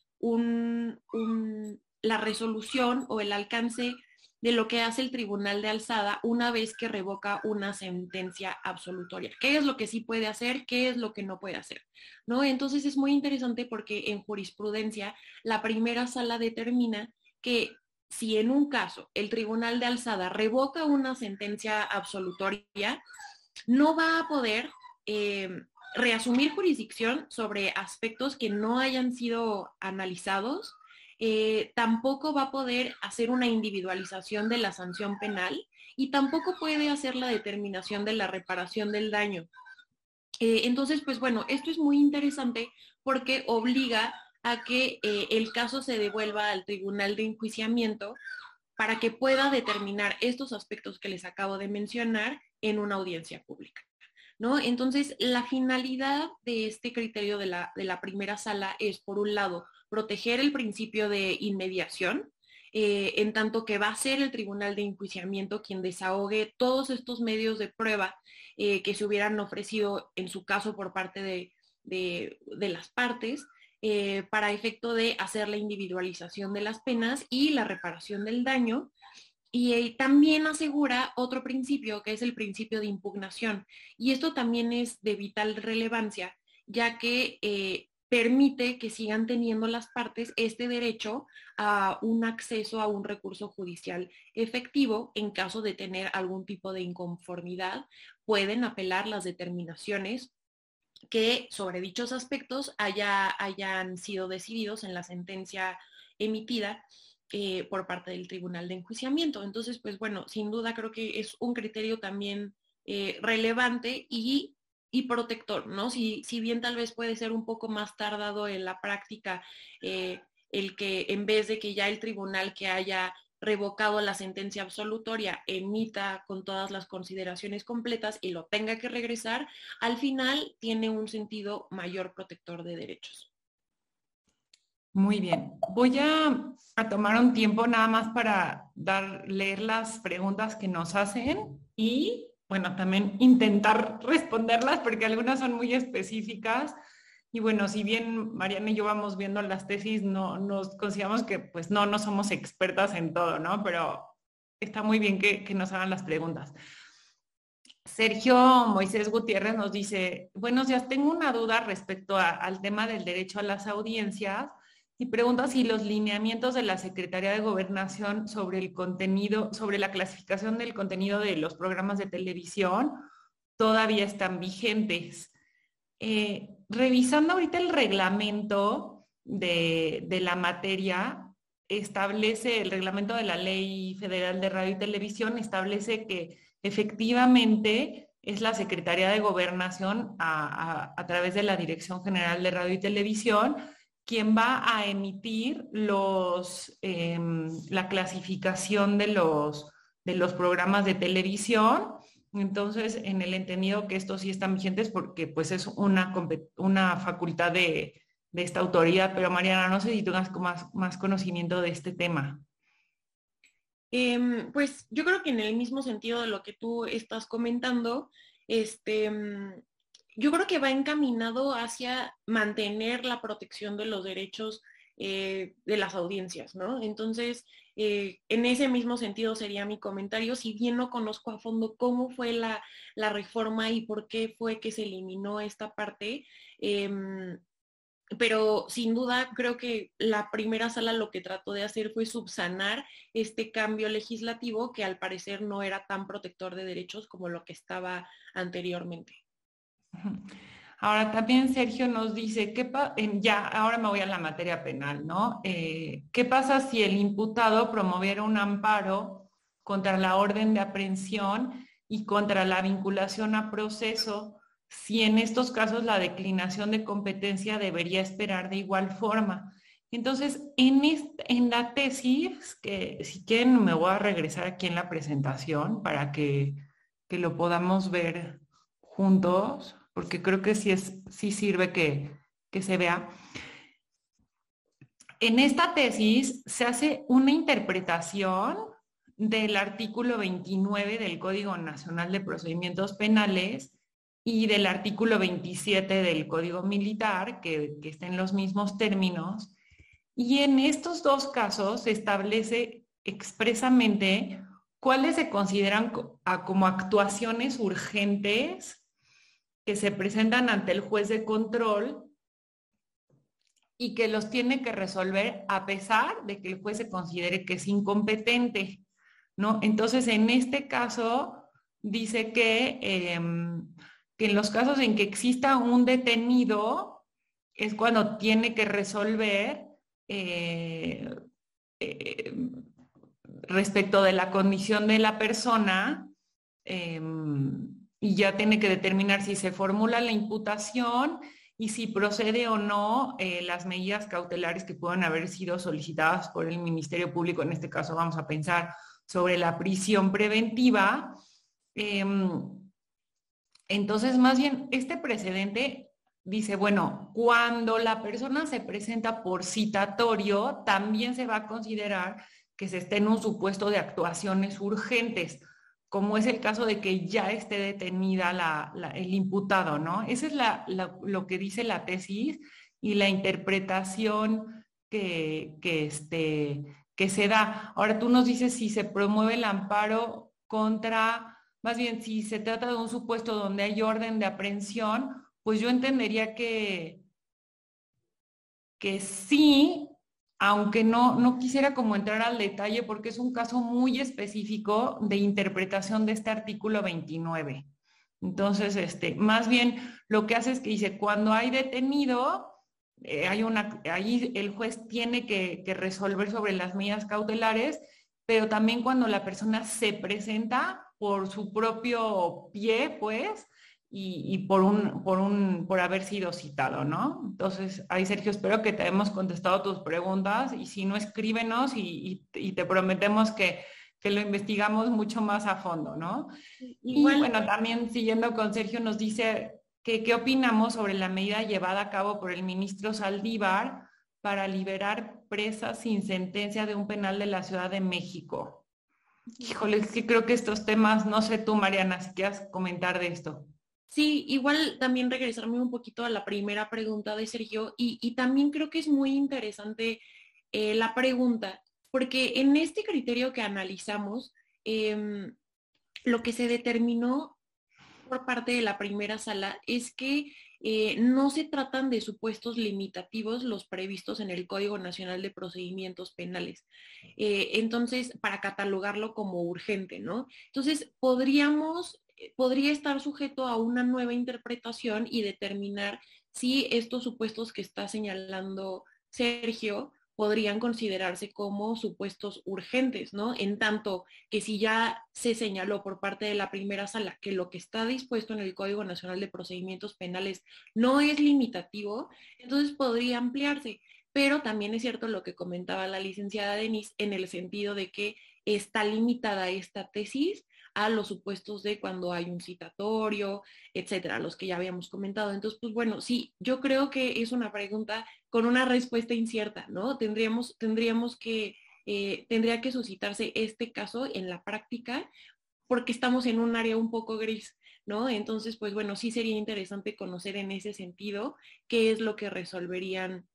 la resolución o el alcance de lo que hace el tribunal de alzada una vez que revoca una sentencia absolutoria. ¿Qué es lo que sí puede hacer? ¿Qué es lo que no puede hacer? ¿No? Entonces es muy interesante porque en jurisprudencia la primera sala determina que si en un caso el tribunal de alzada revoca una sentencia absolutoria, no va a poder eh, reasumir jurisdicción sobre aspectos que no hayan sido analizados, eh, tampoco va a poder hacer una individualización de la sanción penal y tampoco puede hacer la determinación de la reparación del daño. Eh, entonces, pues bueno, esto es muy interesante porque obliga a que eh, el caso se devuelva al tribunal de enjuiciamiento para que pueda determinar estos aspectos que les acabo de mencionar en una audiencia pública. ¿no? Entonces, la finalidad de este criterio de la, de la primera sala es, por un lado, proteger el principio de inmediación, eh, en tanto que va a ser el tribunal de enjuiciamiento quien desahogue todos estos medios de prueba eh, que se hubieran ofrecido en su caso por parte de, de las partes eh, para efecto de hacer la individualización de las penas y la reparación del daño. Y eh, también asegura otro principio, que es el principio de impugnación. Y esto también es de vital relevancia, ya que eh, permite que sigan teniendo las partes este derecho a un acceso a un recurso judicial efectivo en caso de tener algún tipo de inconformidad. Pueden apelar las determinaciones que sobre dichos aspectos haya, hayan sido decididos en la sentencia emitida eh, por parte del Tribunal de Enjuiciamiento. Entonces, pues bueno, sin duda creo que es un criterio también eh, relevante y, protector, ¿no? Si, si, bien tal vez puede ser un poco más tardado en la práctica eh, el que en vez de que ya el tribunal que haya revocado la sentencia absolutoria emita con todas las consideraciones completas y lo tenga que regresar, al final tiene un sentido mayor protector de derechos. Muy bien. Voy a, tomar un tiempo nada más para dar, leer las preguntas que nos hacen y, bueno, también intentar responderlas porque algunas son muy específicas y bueno, si bien Mariana y yo vamos viendo las tesis, no nos consideramos que pues no, no somos expertas en todo, ¿no? Pero está muy bien que, nos hagan las preguntas. Sergio Moisés Gutiérrez nos dice, buenos días, tengo una duda respecto al tema del derecho a las audiencias y pregunta si los lineamientos de la Secretaría de Gobernación sobre el contenido, sobre la clasificación del contenido de los programas de televisión todavía están vigentes. Eh, revisando ahorita el reglamento, de, la materia establece el reglamento de la Ley Federal de Radio y Televisión, establece que efectivamente es la Secretaría de Gobernación a, través de la Dirección General de Radio y Televisión quien va a emitir em, la clasificación de los programas de televisión. Entonces, en el entendido que estos sí están vigentes porque pues es una, una facultad de, de esta autoridad, pero Mariana, no sé si tengas más, más conocimiento de este tema. Em, pues yo creo que en el mismo sentido de lo que tú estás comentando, este, mm, yo creo que va encaminado hacia mantener la protección de los derechos eh, de las audiencias, ¿no? Entonces, eh, en ese mismo sentido sería mi comentario, si bien no conozco a fondo cómo fue la, la reforma y por qué fue que se eliminó esta parte, em, pero sin duda creo que la primera sala lo que trató de hacer fue subsanar este cambio legislativo que al parecer no era tan protector de derechos como lo que estaba anteriormente. Ahora también Sergio nos dice, ¿qué ya ahora me voy a la materia penal, ¿no? Eh, ¿Qué pasa si el imputado promoviera un amparo contra la orden de aprehensión y contra la vinculación a proceso si en estos casos la declinación de competencia debería esperar de igual forma. Entonces, en, en la tesis, que si quieren me voy a regresar aquí en la presentación para que, que lo podamos ver juntos, porque creo que sí, es, sí sirve que, que se vea. En esta tesis se hace una interpretación del artículo 29 del Código Nacional de Procedimientos Penales y del artículo 27 del Código Militar, que, que está en los mismos términos. Y en estos dos casos se establece expresamente cuáles se consideran como actuaciones urgentes que se presentan ante el juez de control y que los tiene que resolver a pesar de que el juez se considere que es incompetente, ¿no? Entonces, en este caso, dice que em, que en los casos en que exista un detenido es cuando tiene que resolver eh, eh, respecto de la condición de la persona em, y ya tiene que determinar si se formula la imputación y si procede o no eh, las medidas cautelares que puedan haber sido solicitadas por el Ministerio Público. En este caso vamos a pensar sobre la prisión preventiva. Em, entonces, más bien, este precedente dice, bueno, cuando la persona se presenta por citatorio, también se va a considerar que se esté en un supuesto de actuaciones urgentes, como es el caso de que ya esté detenida el imputado, ¿no? Esa es lo que dice la tesis y la interpretación que, que, este, que se da. Ahora tú nos dices si se promueve el amparo contra más bien, si se trata de un supuesto donde hay orden de aprehensión, pues yo entendería que, que sí, aunque no, no quisiera como entrar al detalle porque es un caso muy específico de interpretación de este artículo 29. Entonces, este, más bien lo que hace es que dice, cuando hay detenido, eh, hay una, ahí el juez tiene que, que resolver sobre las medidas cautelares, pero también cuando la persona se presenta por su propio pie, pues, y, por, un, por, un, por haber sido citado, ¿no? Entonces, ahí Sergio, espero que te hemos contestado tus preguntas y si no, escríbenos y, te prometemos que, que, lo investigamos mucho más a fondo, ¿no? Y bueno, también siguiendo con Sergio, nos dice que qué opinamos sobre la medida llevada a cabo por el ministro Saldívar para liberar presas sin sentencia de un penal de la Ciudad de México. Híjole, es que creo que estos temas, no sé tú, Mariana, si quieres comentar de esto. Sí, igual también regresarme un poquito a la primera pregunta de Sergio y, también creo que es muy interesante eh, la pregunta, porque en este criterio que analizamos, em, lo que se determinó por parte de la primera sala es que eh, no se tratan de supuestos limitativos los previstos en el Código Nacional de Procedimientos Penales. Eh, entonces, para catalogarlo como urgente, ¿no? Entonces, podríamos, podría estar sujeto a una nueva interpretación y determinar si estos supuestos que está señalando Sergio, podrían considerarse como supuestos urgentes, ¿no? En tanto que si ya se señaló por parte de la primera sala que lo que está dispuesto en el Código Nacional de Procedimientos Penales no es limitativo, entonces podría ampliarse. Pero también es cierto lo que comentaba la licenciada Denise en el sentido de que está limitada esta tesis a los supuestos de cuando hay un citatorio, etcétera, los que ya habíamos comentado. Entonces, pues bueno, sí, yo creo que es una pregunta con una respuesta incierta, ¿no? Tendríamos, tendríamos que, eh, tendría que suscitarse este caso en la práctica porque estamos en un área un poco gris, ¿no? Entonces, pues bueno, sí sería interesante conocer en ese sentido qué es lo que resolverían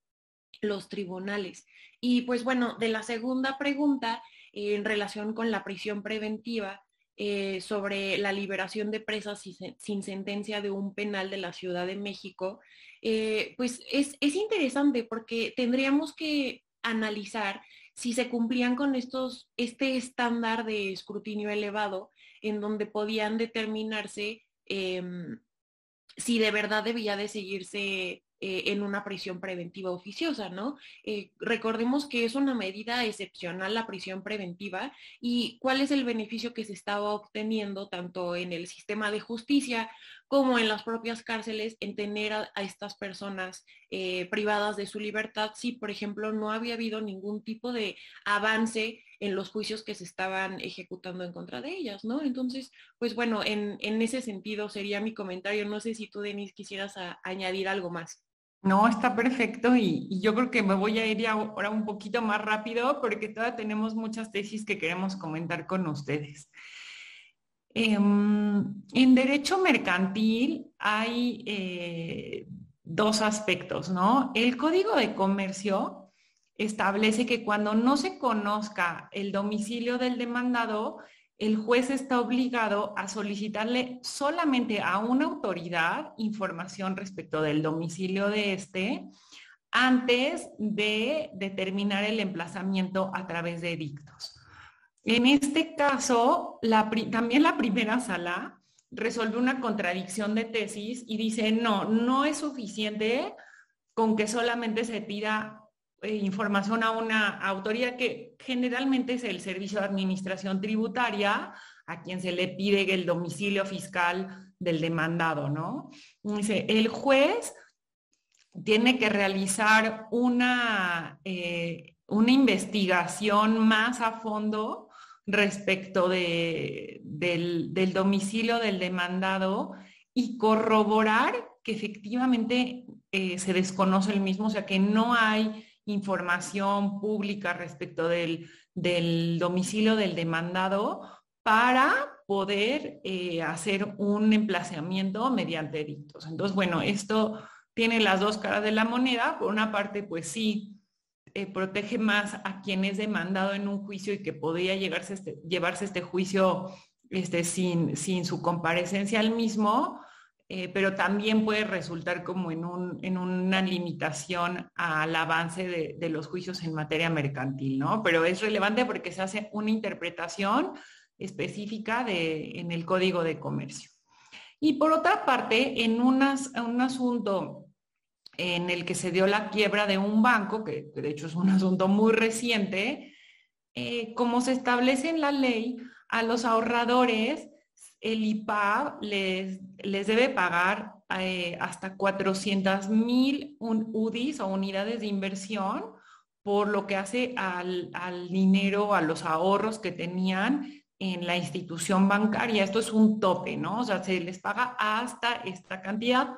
los tribunales. Y pues bueno, de la segunda pregunta, en relación con la prisión preventiva, eh, sobre la liberación de presas sin, sentencia de un penal de la Ciudad de México, eh, pues es, es, interesante porque tendríamos que analizar si se cumplían con estos, este estándar de escrutinio elevado en donde podían determinarse em, si de verdad debía de seguirse eh, en una prisión preventiva oficiosa, ¿no? Eh, recordemos que es una medida excepcional la prisión preventiva y cuál es el beneficio que se estaba obteniendo tanto en el sistema de justicia como en las propias cárceles en tener a, estas personas eh, privadas de su libertad si, por ejemplo, no había habido ningún tipo de avance en los juicios que se estaban ejecutando en contra de ellas, ¿no? Entonces, pues bueno, en, ese sentido sería mi comentario. No sé si tú, Denise, quisieras añadir algo más. No, está perfecto y, yo creo que me voy a ir ahora un poquito más rápido porque todavía tenemos muchas tesis que queremos comentar con ustedes. Em, en derecho mercantil hay eh, dos aspectos, ¿no? El código de comercio establece que cuando no se conozca el domicilio del demandado, el juez está obligado a solicitarle solamente a una autoridad información respecto del domicilio de este antes de determinar el emplazamiento a través de edictos. En este caso, también la primera sala resuelve una contradicción de tesis y dice, no, no es suficiente con que solamente se pida eh, información a una autoridad que generalmente es el Servicio de Administración Tributaria, a quien se le pide el domicilio fiscal del demandado, ¿no? Dice, el juez tiene que realizar una, eh, una investigación más a fondo respecto del, domicilio del demandado y corroborar que efectivamente eh, se desconoce el mismo, o sea, que no hay información pública respecto del, domicilio del demandado para poder eh, hacer un emplazamiento mediante edictos. Entonces, bueno, esto tiene las dos caras de la moneda. Por una parte, pues sí, eh, protege más a quien es demandado en un juicio y que podría este, llevarse este juicio este, sin, sin su comparecencia al mismo, eh, pero también puede resultar como en, una limitación al avance de, los juicios en materia mercantil, ¿no? Pero es relevante porque se hace una interpretación específica en el Código de Comercio. Y por otra parte, en un asunto en el que se dio la quiebra de un banco, que de hecho es un asunto muy reciente, eh, como se establece en la ley, a los ahorradores el IPAB les, debe pagar eh, hasta 400 mil UDIs o unidades de inversión por lo que hace al, al, dinero, a los ahorros que tenían en la institución bancaria. Esto es un tope, ¿no? O sea, se les paga hasta esta cantidad.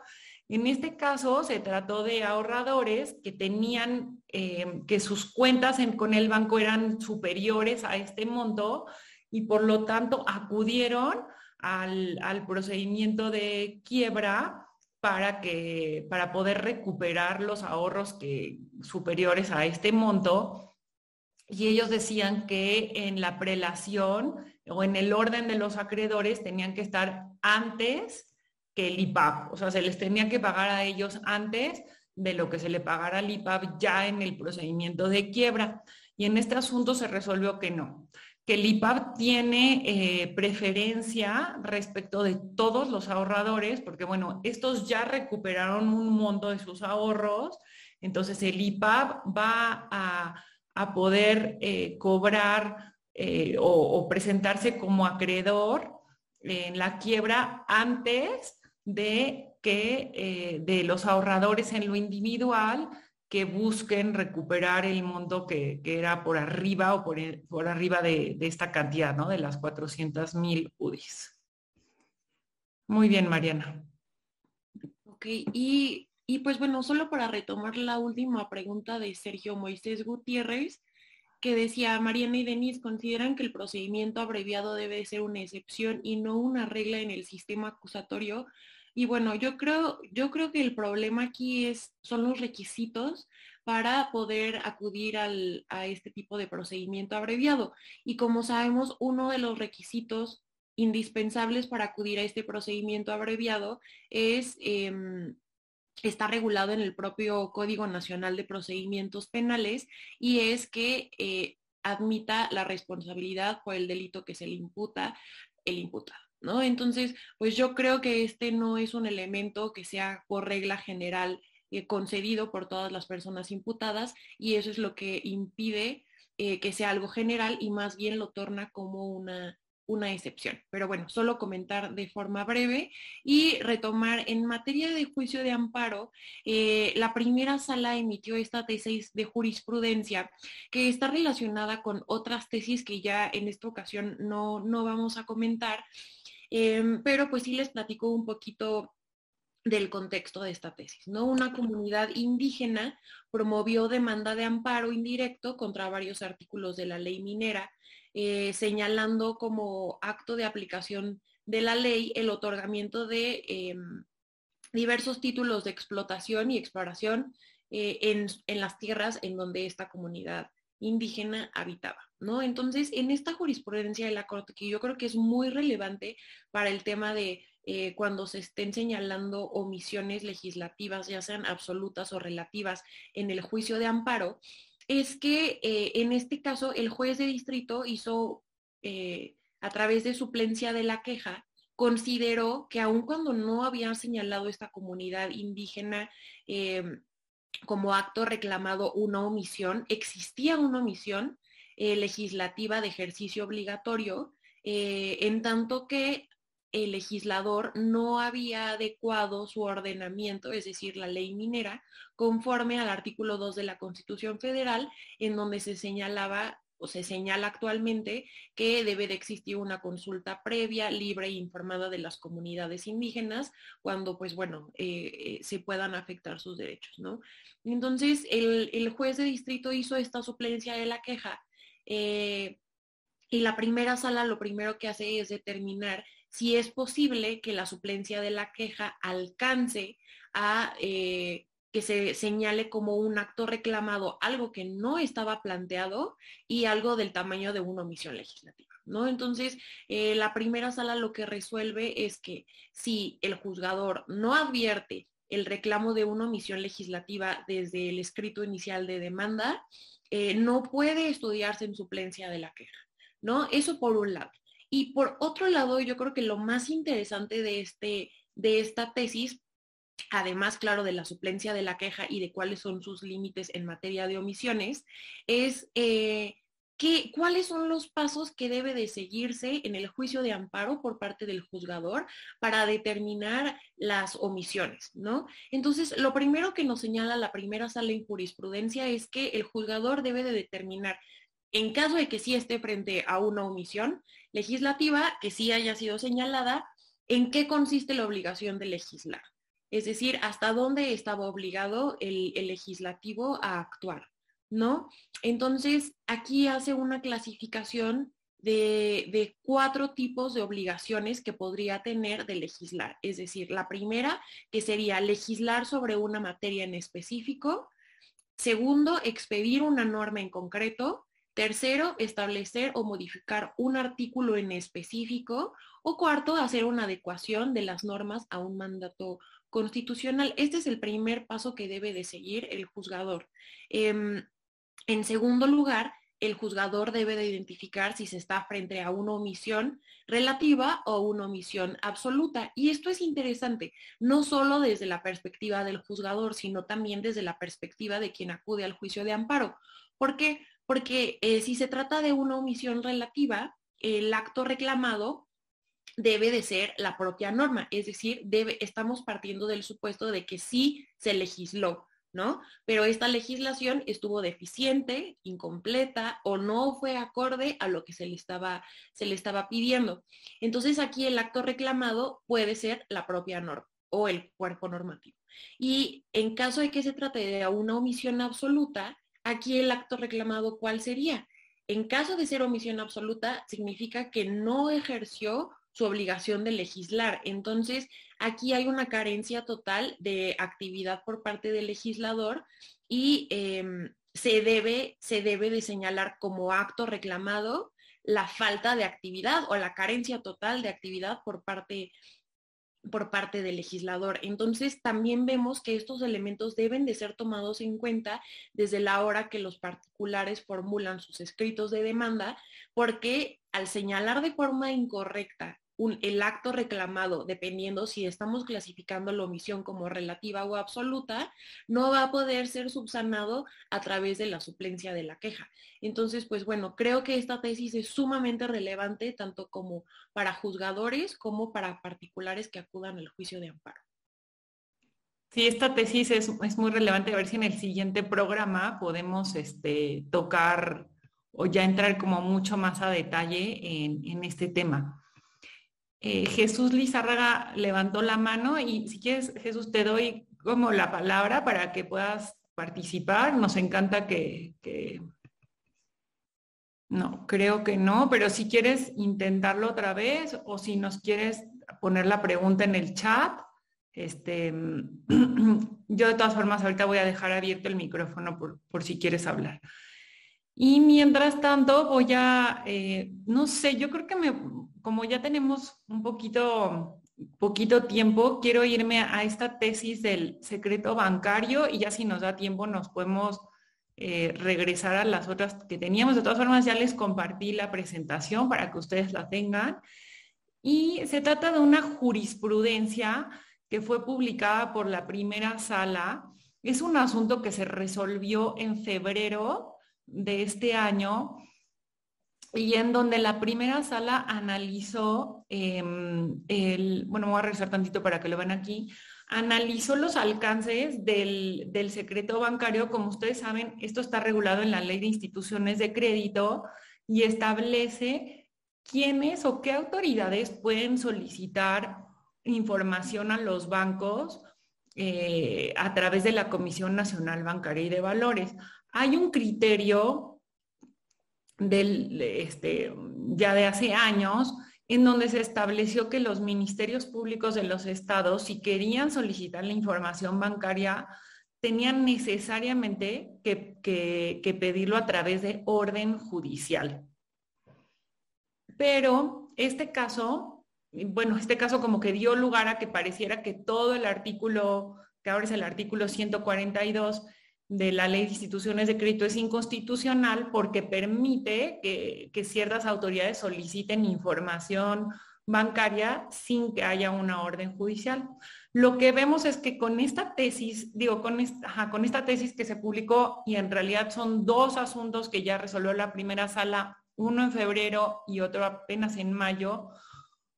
En este caso se trató de ahorradores que tenían, eh, que sus cuentas con el banco eran superiores a este monto y por lo tanto acudieron al, procedimiento de quiebra para, que, para poder recuperar los ahorros que, superiores a este monto. Y ellos decían que en la prelación o en el orden de los acreedores tenían que estar antes que el IPAP. O sea, se les tenía que pagar a ellos antes de lo que se le pagara al IPAP ya en el procedimiento de quiebra. Y en este asunto se resolvió que no, el IPAP tiene eh, preferencia respecto de todos los ahorradores, porque bueno, estos ya recuperaron un monto de sus ahorros Entonces el IPAB va a, poder eh, cobrar eh, o, presentarse como acreedor en la quiebra antes de que de los ahorradores en lo individual que busquen recuperar el monto que, era por arriba o por, por arriba de, esta cantidad, ¿no? De las 400 mil UDIs. Muy bien, Mariana. Ok, y, y pues bueno, solo para retomar la última pregunta de Sergio Moisés Gutiérrez, que decía Mariana y Denis consideran que el procedimiento abreviado debe ser una excepción y no una regla en el sistema acusatorio y bueno, yo creo, yo creo que el problema aquí es, son los requisitos para poder acudir a este tipo de procedimiento abreviado. Y como sabemos, uno de los requisitos indispensables para acudir a este procedimiento abreviado es, em, está regulado en el propio Código Nacional de Procedimientos Penales y es que eh, admita la responsabilidad por el delito que se le imputa el imputado. ¿No? Entonces, pues yo creo que este no es un elemento que sea por regla general eh, concedido por todas las personas imputadas y eso es lo que impide eh, que sea algo general y más bien lo torna como una, una excepción. Pero bueno, solo comentar de forma breve y retomar en materia de juicio de amparo, eh, la primera sala emitió esta tesis de jurisprudencia que está relacionada con otras tesis que ya en esta ocasión no, no vamos a comentar Em, pero pues sí les platico un poquito del contexto de esta tesis, ¿no? Una comunidad indígena promovió demanda de amparo indirecto contra varios artículos de la ley minera, eh, señalando como acto de aplicación de la ley el otorgamiento de em, diversos títulos de explotación y exploración eh, en, en las tierras en donde esta comunidad indígena habitaba. ¿No? Entonces, en esta jurisprudencia de la Corte, que yo creo que es muy relevante para el tema de eh, cuando se estén señalando omisiones legislativas, ya sean absolutas o relativas, en el juicio de amparo, es que eh, en este caso el juez de distrito hizo, eh, a través de suplencia de la queja, consideró que aun cuando no habían señalado esta comunidad indígena como acto reclamado una omisión, existía una omisión eh, legislativa de ejercicio obligatorio, eh, en tanto que el legislador no había adecuado su ordenamiento, es decir, la ley minera, conforme al artículo 2 de la Constitución Federal, en donde se señalaba o se señala actualmente que debe de existir una consulta previa, libre e informada de las comunidades indígenas cuando, pues bueno, eh, se puedan afectar sus derechos, ¿no? Entonces, el, el juez de distrito hizo esta suplencia de la queja eh, y la primera sala lo primero que hace es determinar si es posible que la suplencia de la queja alcance a eh, que se señale como un acto reclamado algo que no estaba planteado y algo del tamaño de una omisión legislativa. ¿No? Entonces, eh, la primera sala lo que resuelve es que si el juzgador no advierte el reclamo de una omisión legislativa desde el escrito inicial de demanda, eh, no puede estudiarse en suplencia de la queja, ¿no? Eso por un lado. Y por otro lado, yo creo que lo más interesante de, este, de esta tesis, además, claro, de la suplencia de la queja y de cuáles son sus límites en materia de omisiones, es eh, ¿Cuáles son los pasos que debe de seguirse en el juicio de amparo por parte del juzgador para determinar las omisiones, ¿no? Entonces, lo primero que nos señala la primera sala en jurisprudencia es que el juzgador debe de determinar, en caso de que sí esté frente a una omisión legislativa, que sí haya sido señalada, en qué consiste la obligación de legislar. Es decir, hasta dónde estaba obligado el legislativo a actuar. ¿No? Entonces, aquí hace una clasificación de, cuatro tipos de obligaciones que podría tener de legislar. Es decir, la primera, que sería legislar sobre una materia en específico. Segundo, expedir una norma en concreto. Tercero, establecer o modificar un artículo en específico. O cuarto, hacer una adecuación de las normas a un mandato constitucional. Este es el primer paso que debe de seguir el juzgador. Em, en segundo lugar, el juzgador debe de identificar si se está frente a una omisión relativa o una omisión absoluta. Y esto es interesante, no solo desde la perspectiva del juzgador, sino también desde la perspectiva de quien acude al juicio de amparo. ¿Por qué? Porque eh, si se trata de una omisión relativa, el acto reclamado debe de ser la propia norma, es decir, estamos partiendo del supuesto de que sí se legisló, ¿no? Pero esta legislación estuvo deficiente, incompleta o no fue acorde a lo que se le estaba, se le estaba pidiendo. Entonces aquí el acto reclamado puede ser la propia norma o el cuerpo normativo. Y en caso de que se trate de una omisión absoluta, aquí el acto reclamado, ¿cuál sería? En caso de ser omisión absoluta, significa que no ejerció su obligación de legislar. Entonces, aquí hay una carencia total de actividad por parte del legislador y em, se, debe, se debe de señalar como acto reclamado la falta de actividad o la carencia total de actividad por parte por parte del legislador. Entonces, también vemos que estos elementos deben de ser tomados en cuenta desde la hora que los particulares formulan sus escritos de demanda, porque al señalar de forma incorrecta el acto reclamado, dependiendo si estamos clasificando la omisión como relativa o absoluta, no va a poder ser subsanado a través de la suplencia de la queja. Entonces, pues bueno, creo que esta tesis es sumamente relevante tanto como para juzgadores como para particulares que acudan al juicio de amparo. Sí, esta tesis es, muy relevante. A ver si en el siguiente programa podemos este, tocar o ya entrar como mucho más a detalle en, en este tema. Eh, Jesús Lizárraga levantó la mano y si quieres, Jesús, te doy como la palabra para que puedas participar. Nos encanta que, No, creo que no, pero si quieres intentarlo otra vez o si nos quieres poner la pregunta en el chat, este, yo de todas formas ahorita voy a dejar abierto el micrófono por, por si quieres hablar. Y mientras tanto voy a, eh, no sé, yo creo que como ya tenemos un poquito, poquito tiempo, quiero irme a esta tesis del secreto bancario y ya si nos da tiempo nos podemos eh, regresar a las otras que teníamos. De todas formas, ya les compartí la presentación para que ustedes la tengan. Y se trata de una jurisprudencia que fue publicada por la primera sala. Es un asunto que se resolvió en febrero de este año y en donde la primera sala analizó, em, el, bueno, voy a regresar tantito para que lo vean aquí, analizó los alcances del, del, secreto bancario. Como ustedes saben, esto está regulado en la ley de instituciones de crédito y establece quiénes o qué autoridades pueden solicitar información a los bancos eh, a través de la Comisión Nacional Bancaria y de Valores. Hay un criterio este, ya de hace años, en donde se estableció que los ministerios públicos de los estados, si querían solicitar la información bancaria, tenían necesariamente que, que pedirlo a través de orden judicial. Pero este caso, bueno, este caso como que dio lugar a que pareciera que todo el artículo, que ahora es el artículo 142, de la ley de instituciones de crédito es inconstitucional porque permite que, ciertas autoridades soliciten información bancaria sin que haya una orden judicial. Lo que vemos es que con esta tesis, digo, con esta, con esta tesis que se publicó, y en realidad son dos asuntos que ya resolvió la primera sala, uno en febrero y otro apenas en mayo,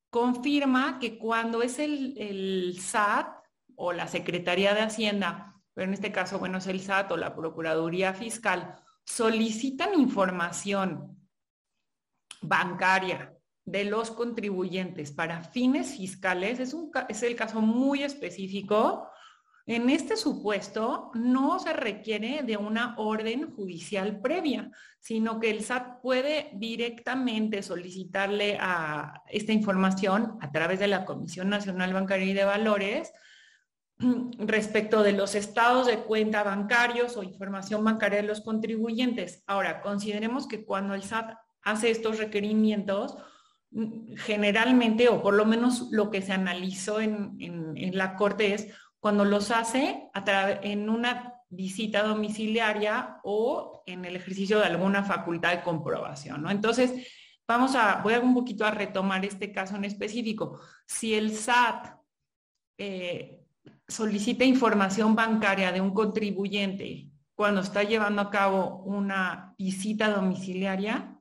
confirma que cuando es el, el SAT o la Secretaría de Hacienda pero en este caso, bueno, es el SAT o la Procuraduría Fiscal, solicitan información bancaria de los contribuyentes para fines fiscales, es, un, es el caso muy específico. En este supuesto no se requiere de una orden judicial previa, sino que el SAT puede directamente solicitarle a esta información a través de la Comisión Nacional Bancaria y de Valores respecto de los estados de cuenta bancarios o información bancaria de los contribuyentes. Ahora, consideremos que cuando el SAT hace estos requerimientos, generalmente, o por lo menos lo que se analizó en, la Corte es cuando los hace a en una visita domiciliaria o en el ejercicio de alguna facultad de comprobación, ¿no? Entonces, vamos a, voy a un poquito a retomar este caso en específico. Si el SAT eh, solicita información bancaria de un contribuyente cuando está llevando a cabo una visita domiciliaria,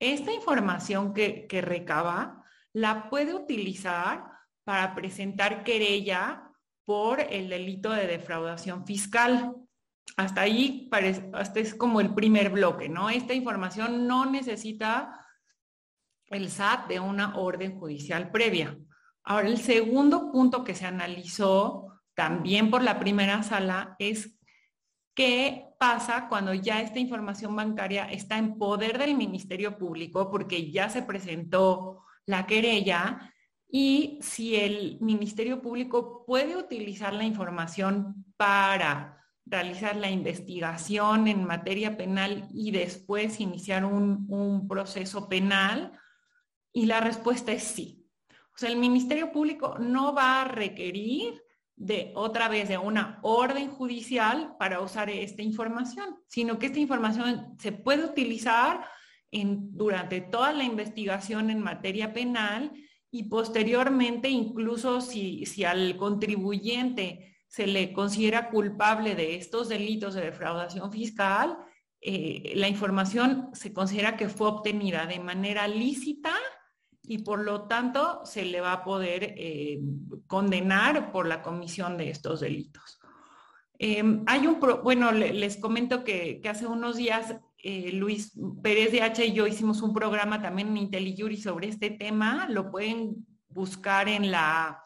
esta información que, que recaba la puede utilizar para presentar querella por el delito de defraudación fiscal. Hasta ahí parece, hasta es como el primer bloque, ¿no? Esta información no necesita el SAT de una orden judicial previa. Ahora, el segundo punto que se analizó también por la primera sala es qué pasa cuando ya esta información bancaria está en poder del Ministerio Público porque ya se presentó la querella y si el Ministerio Público puede utilizar la información para realizar la investigación en materia penal y después iniciar un, proceso penal. Y la respuesta es sí. O sea, el Ministerio Público no va a requerir de otra vez de una orden judicial para usar esta información, sino que esta información se puede utilizar en, durante toda la investigación en materia penal y posteriormente, incluso si, al contribuyente se le considera culpable de estos delitos de defraudación fiscal, eh, la información se considera que fue obtenida de manera lícita y por lo tanto se le va a poder eh, condenar por la comisión de estos delitos. Em, hay un, bueno, les comento que, que, hace unos días eh, Luis Pérez de H y yo hicimos un programa también en IntelliJury sobre este tema. Lo pueden buscar en la,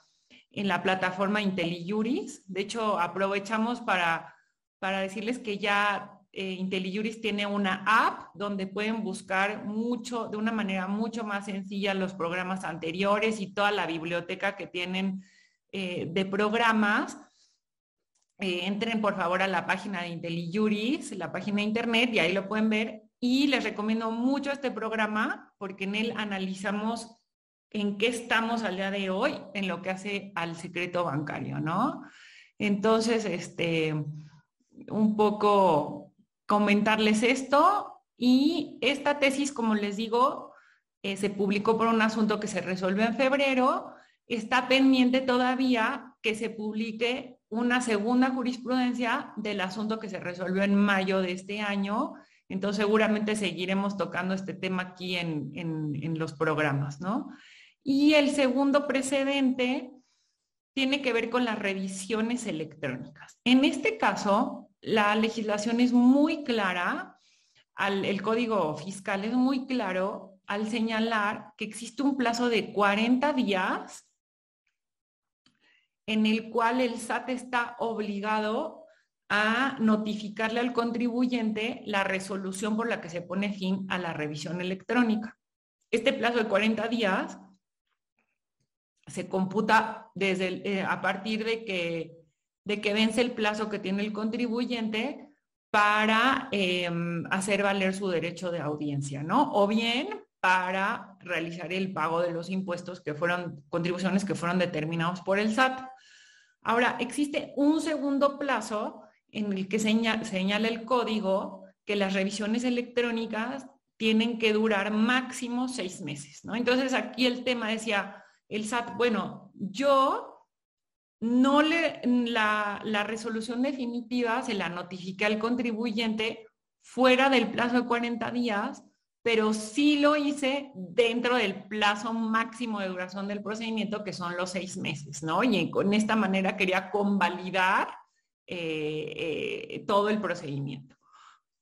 en la plataforma IntelliJuris. De hecho, aprovechamos para, para decirles que ya eh, IntelliJuris tiene una app donde pueden buscar mucho, de una manera mucho más sencilla los programas anteriores y toda la biblioteca que tienen eh, de programas eh, entren por favor a la página de IntelliJuris, la página de internet, y ahí lo pueden ver. Y les recomiendo mucho este programa porque en él analizamos en qué estamos al día de hoy en lo que hace al secreto bancario, ¿no? Entonces, este, un poco comentarles esto y esta tesis, como les digo, eh, se publicó por un asunto que se resolvió en febrero, está pendiente todavía que se publique una segunda jurisprudencia del asunto que se resolvió en mayo de este año. Entonces seguramente seguiremos tocando este tema aquí en, en los programas, ¿no? Y el segundo precedente tiene que ver con las revisiones electrónicas. En este caso, la legislación es muy clara, el código fiscal es muy claro al señalar que existe un plazo de 40 días en el cual el SAT está obligado a notificarle al contribuyente la resolución por la que se pone fin a la revisión electrónica. Este plazo de 40 días se computa desde eh, a partir de que, de que vence el plazo que tiene el contribuyente para em, hacer valer su derecho de audiencia, ¿no? O bien para realizar el pago de los impuestos que fueron, contribuciones que fueron determinados por el SAT. Ahora, existe un segundo plazo en el que señala, el código que las revisiones electrónicas tienen que durar máximo seis meses, ¿no? Entonces aquí el tema decía, el SAT, bueno, yo no le, la, la resolución definitiva se la notifiqué al contribuyente fuera del plazo de 40 días, pero sí lo hice dentro del plazo máximo de duración del procedimiento, que son los seis meses, ¿no? Y con esta manera quería convalidar eh, eh, todo el procedimiento.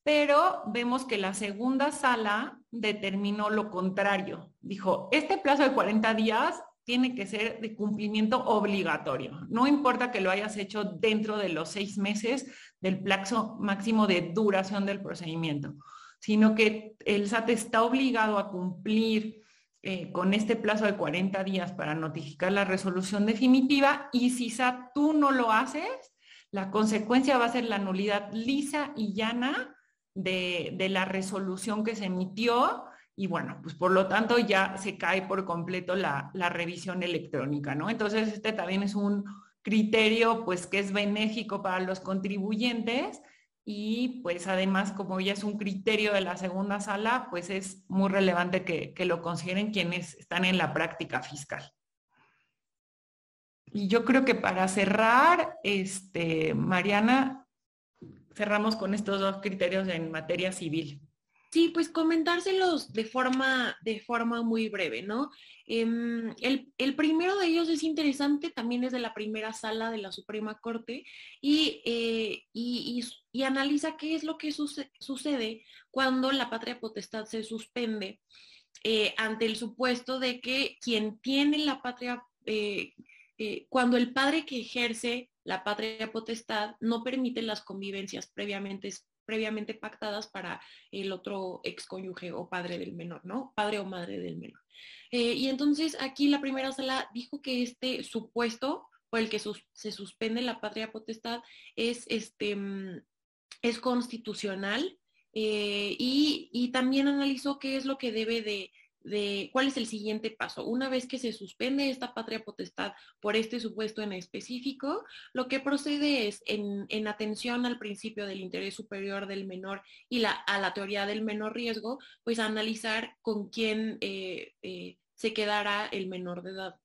Pero vemos que la segunda sala determinó lo contrario. Dijo, este plazo de 40 días tiene que ser de cumplimiento obligatorio. No importa que lo hayas hecho dentro de los seis meses del plazo máximo de duración del procedimiento sino que el SAT está obligado a cumplir eh, con este plazo de 40 días para notificar la resolución definitiva y si SAT tú no lo haces, la consecuencia va a ser la nulidad lisa y llana de, la resolución que se emitió y bueno, pues por lo tanto ya se cae por completo la, la, revisión electrónica, ¿no? Entonces este también es un criterio pues que es benéfico para los contribuyentes y pues además como ya es un criterio de la segunda sala, pues es muy relevante que, que lo consideren quienes están en la práctica fiscal. Y yo creo que para cerrar, este, Mariana, cerramos con estos dos criterios en materia civil. Sí, pues comentárselos de forma, de forma muy breve, ¿no? Em, el, primero de ellos es interesante, también es de la primera sala de la Suprema Corte y, eh, y, analiza qué es lo que sucede cuando la patria potestad se suspende eh, ante el supuesto de que quien tiene la patria, eh, cuando el padre que ejerce la patria potestad no permite las convivencias previamente previamente pactadas para el otro excónyuge o padre del menor, ¿no? Padre o madre del menor. Eh, y entonces aquí la primera sala dijo que este supuesto por el que se suspende la patria potestad es, este, mm, es constitucional eh, y, y, también analizó qué es lo que debe de, de cuál es el siguiente paso. Una vez que se suspende esta patria potestad por este supuesto en específico, lo que procede es, en, atención al principio del interés superior del menor y la, a la teoría del menor riesgo, pues analizar con quién eh, eh, se quedará el menor de edad.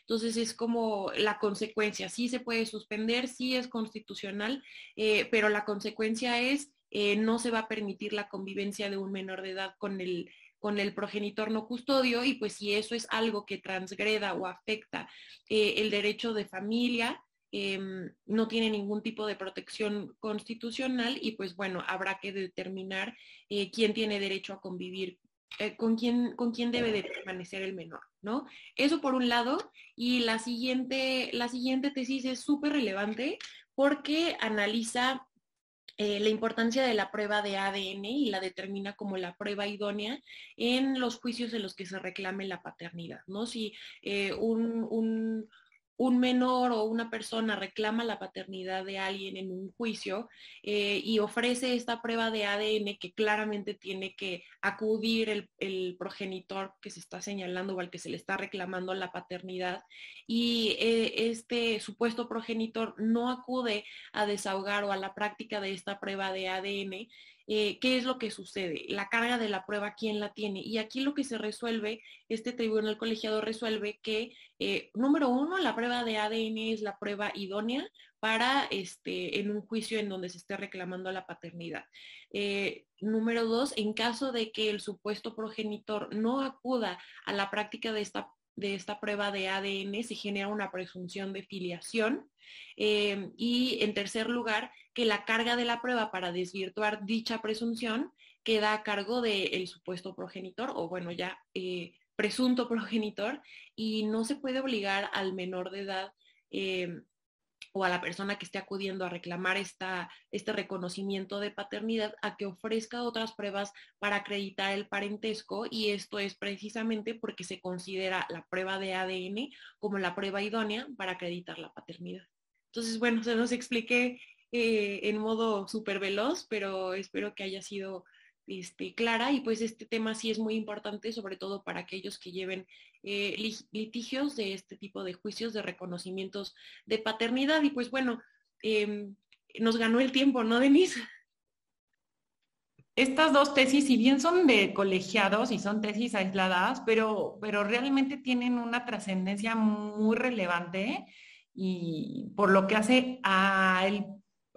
Entonces es como la consecuencia, sí se puede suspender, sí es constitucional, eh, pero la consecuencia es no se va a permitir la convivencia de un menor de edad con el con el progenitor no custodio y pues si eso es algo que transgreda o afecta eh, el derecho de familia, em, no tiene ningún tipo de protección constitucional y pues bueno, habrá que determinar eh, quién tiene derecho a convivir, eh, con, quién, con quién debe de permanecer el menor, ¿no? Eso por un lado. Y la siguiente, la siguiente tesis es súper relevante porque analiza eh, la importancia de la prueba de ADN y la determina como la prueba idónea en los juicios en los que se reclame la paternidad, ¿no? Si eh, un, un menor o una persona reclama la paternidad de alguien en un juicio eh, y ofrece esta prueba de ADN que claramente tiene que acudir el, progenitor que se está señalando o al que se le está reclamando la paternidad y eh, este supuesto progenitor no acude a desahogar o a la práctica de esta prueba de ADN, eh, ¿qué es lo que sucede? La carga de la prueba, ¿quién la tiene? Y aquí lo que se resuelve, este tribunal colegiado resuelve que, eh, número uno, la prueba de ADN es la prueba idónea para este, en un juicio en donde se esté reclamando la paternidad. Eh, número dos, en caso de que el supuesto progenitor no acuda a la práctica de esta de esta prueba de ADN se genera una presunción de filiación. Y en tercer lugar, que la carga de la prueba para desvirtuar dicha presunción queda a cargo del supuesto progenitor o bueno, ya eh, presunto progenitor y no se puede obligar al menor de edad eh, o a la persona que esté acudiendo a reclamar esta, este reconocimiento de paternidad a que ofrezca otras pruebas para acreditar el parentesco y esto es precisamente porque se considera la prueba de ADN como la prueba idónea para acreditar la paternidad. Entonces, bueno, se nos expliqué eh, en modo súper veloz, pero espero que haya sido este, clara y pues este tema sí es muy importante, sobre todo para aquellos que lleven eh, litigios de este tipo de juicios de reconocimientos de paternidad. Y pues bueno, em, nos ganó el tiempo, ¿no, Denise? Estas dos tesis, si bien son de colegiados y son tesis aisladas, pero, pero realmente tienen una trascendencia muy relevante y por lo que hace a,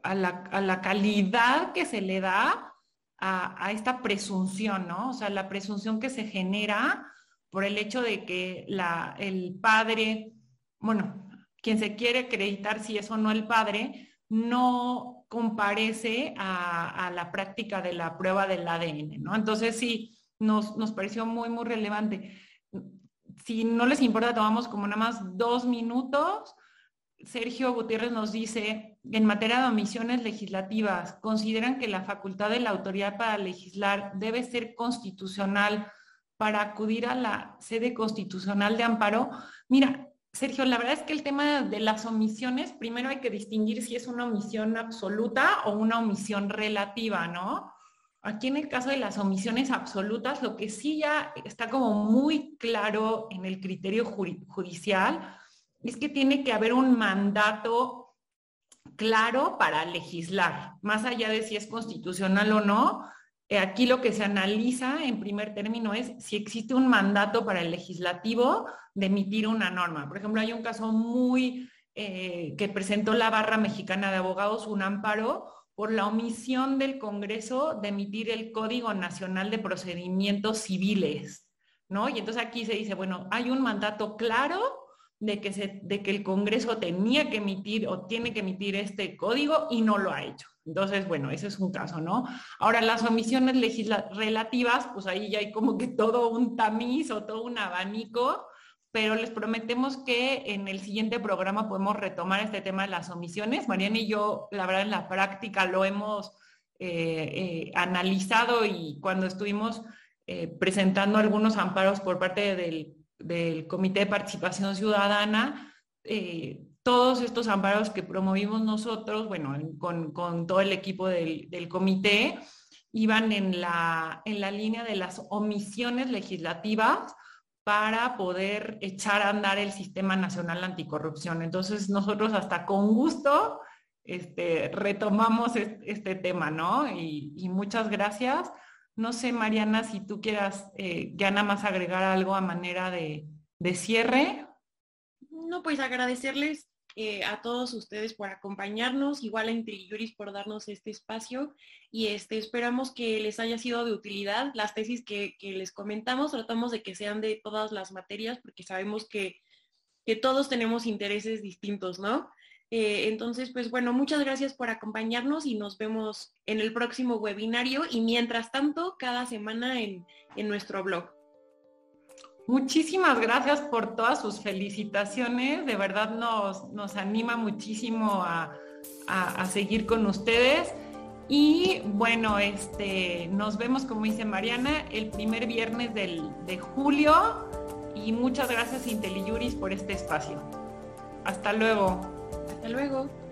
a, la, a calidad que se le da a, esta presunción, ¿no? O sea, la presunción que se genera por el hecho de que el padre, bueno, quien se quiere acreditar si es o no el padre, no comparece a, la práctica de la prueba del ADN, ¿no? Entonces sí, nos, nos pareció muy, muy relevante. Si no les importa, tomamos como nada más dos minutos Sergio Gutiérrez nos dice, en materia de omisiones legislativas, ¿consideran que la facultad de la autoridad para legislar debe ser constitucional para acudir a la sede constitucional de amparo? Mira, Sergio, la verdad es que el tema de las omisiones, primero hay que distinguir si es una omisión absoluta o una omisión relativa, ¿no? Aquí en el caso de las omisiones absolutas, lo que sí ya está como muy claro en el criterio judicial, es que tiene que haber un mandato claro para legislar, más allá de si es constitucional o no. Eh, aquí lo que se analiza en primer término es si existe un mandato para el legislativo de emitir una norma. Por ejemplo, hay un caso muy eh, que presentó la Barra Mexicana de Abogados, un amparo por la omisión del Congreso de emitir el Código Nacional de Procedimientos Civiles, ¿no? Y entonces aquí se dice, bueno, hay un mandato claro de que, se, de que el Congreso tenía que emitir o tiene que emitir este código y no lo ha hecho. Entonces, bueno, ese es un caso, ¿no? Ahora, las omisiones relativas, pues ahí ya hay como que todo un tamiz o todo un abanico pero les prometemos que en el siguiente programa podemos retomar este tema de las omisiones. Mariana y yo, la verdad, en la práctica lo hemos eh, eh, analizado y cuando estuvimos eh, presentando algunos amparos por parte del, Comité de Participación Ciudadana, todos estos amparos que promovimos nosotros, bueno, con, todo el equipo del, del comité, iban en la, en la línea de las omisiones legislativas para poder echar a andar el Sistema Nacional Anticorrupción. Entonces, nosotros hasta con gusto este, retomamos este, tema, ¿no? Y, muchas gracias. No sé, Mariana, si tú quieras eh, ya nada más agregar algo a manera de, de cierre. No, pues agradecerles eh, a todos ustedes por acompañarnos, igual a IntelliJuris por darnos este espacio y este, esperamos que les haya sido de utilidad las tesis que, les comentamos. Tratamos de que sean de todas las materias porque sabemos que, todos tenemos intereses distintos, ¿no? Eh, entonces, pues bueno, muchas gracias por acompañarnos y nos vemos en el próximo webinario y mientras tanto, cada semana en nuestro blog. Muchísimas gracias por todas sus felicitaciones. De verdad nos, nos anima muchísimo a, seguir con ustedes. Y bueno, este, nos vemos, como dice Mariana, el primer viernes de julio. Y muchas gracias, IntelliJuris, por este espacio. Hasta luego. Hasta luego.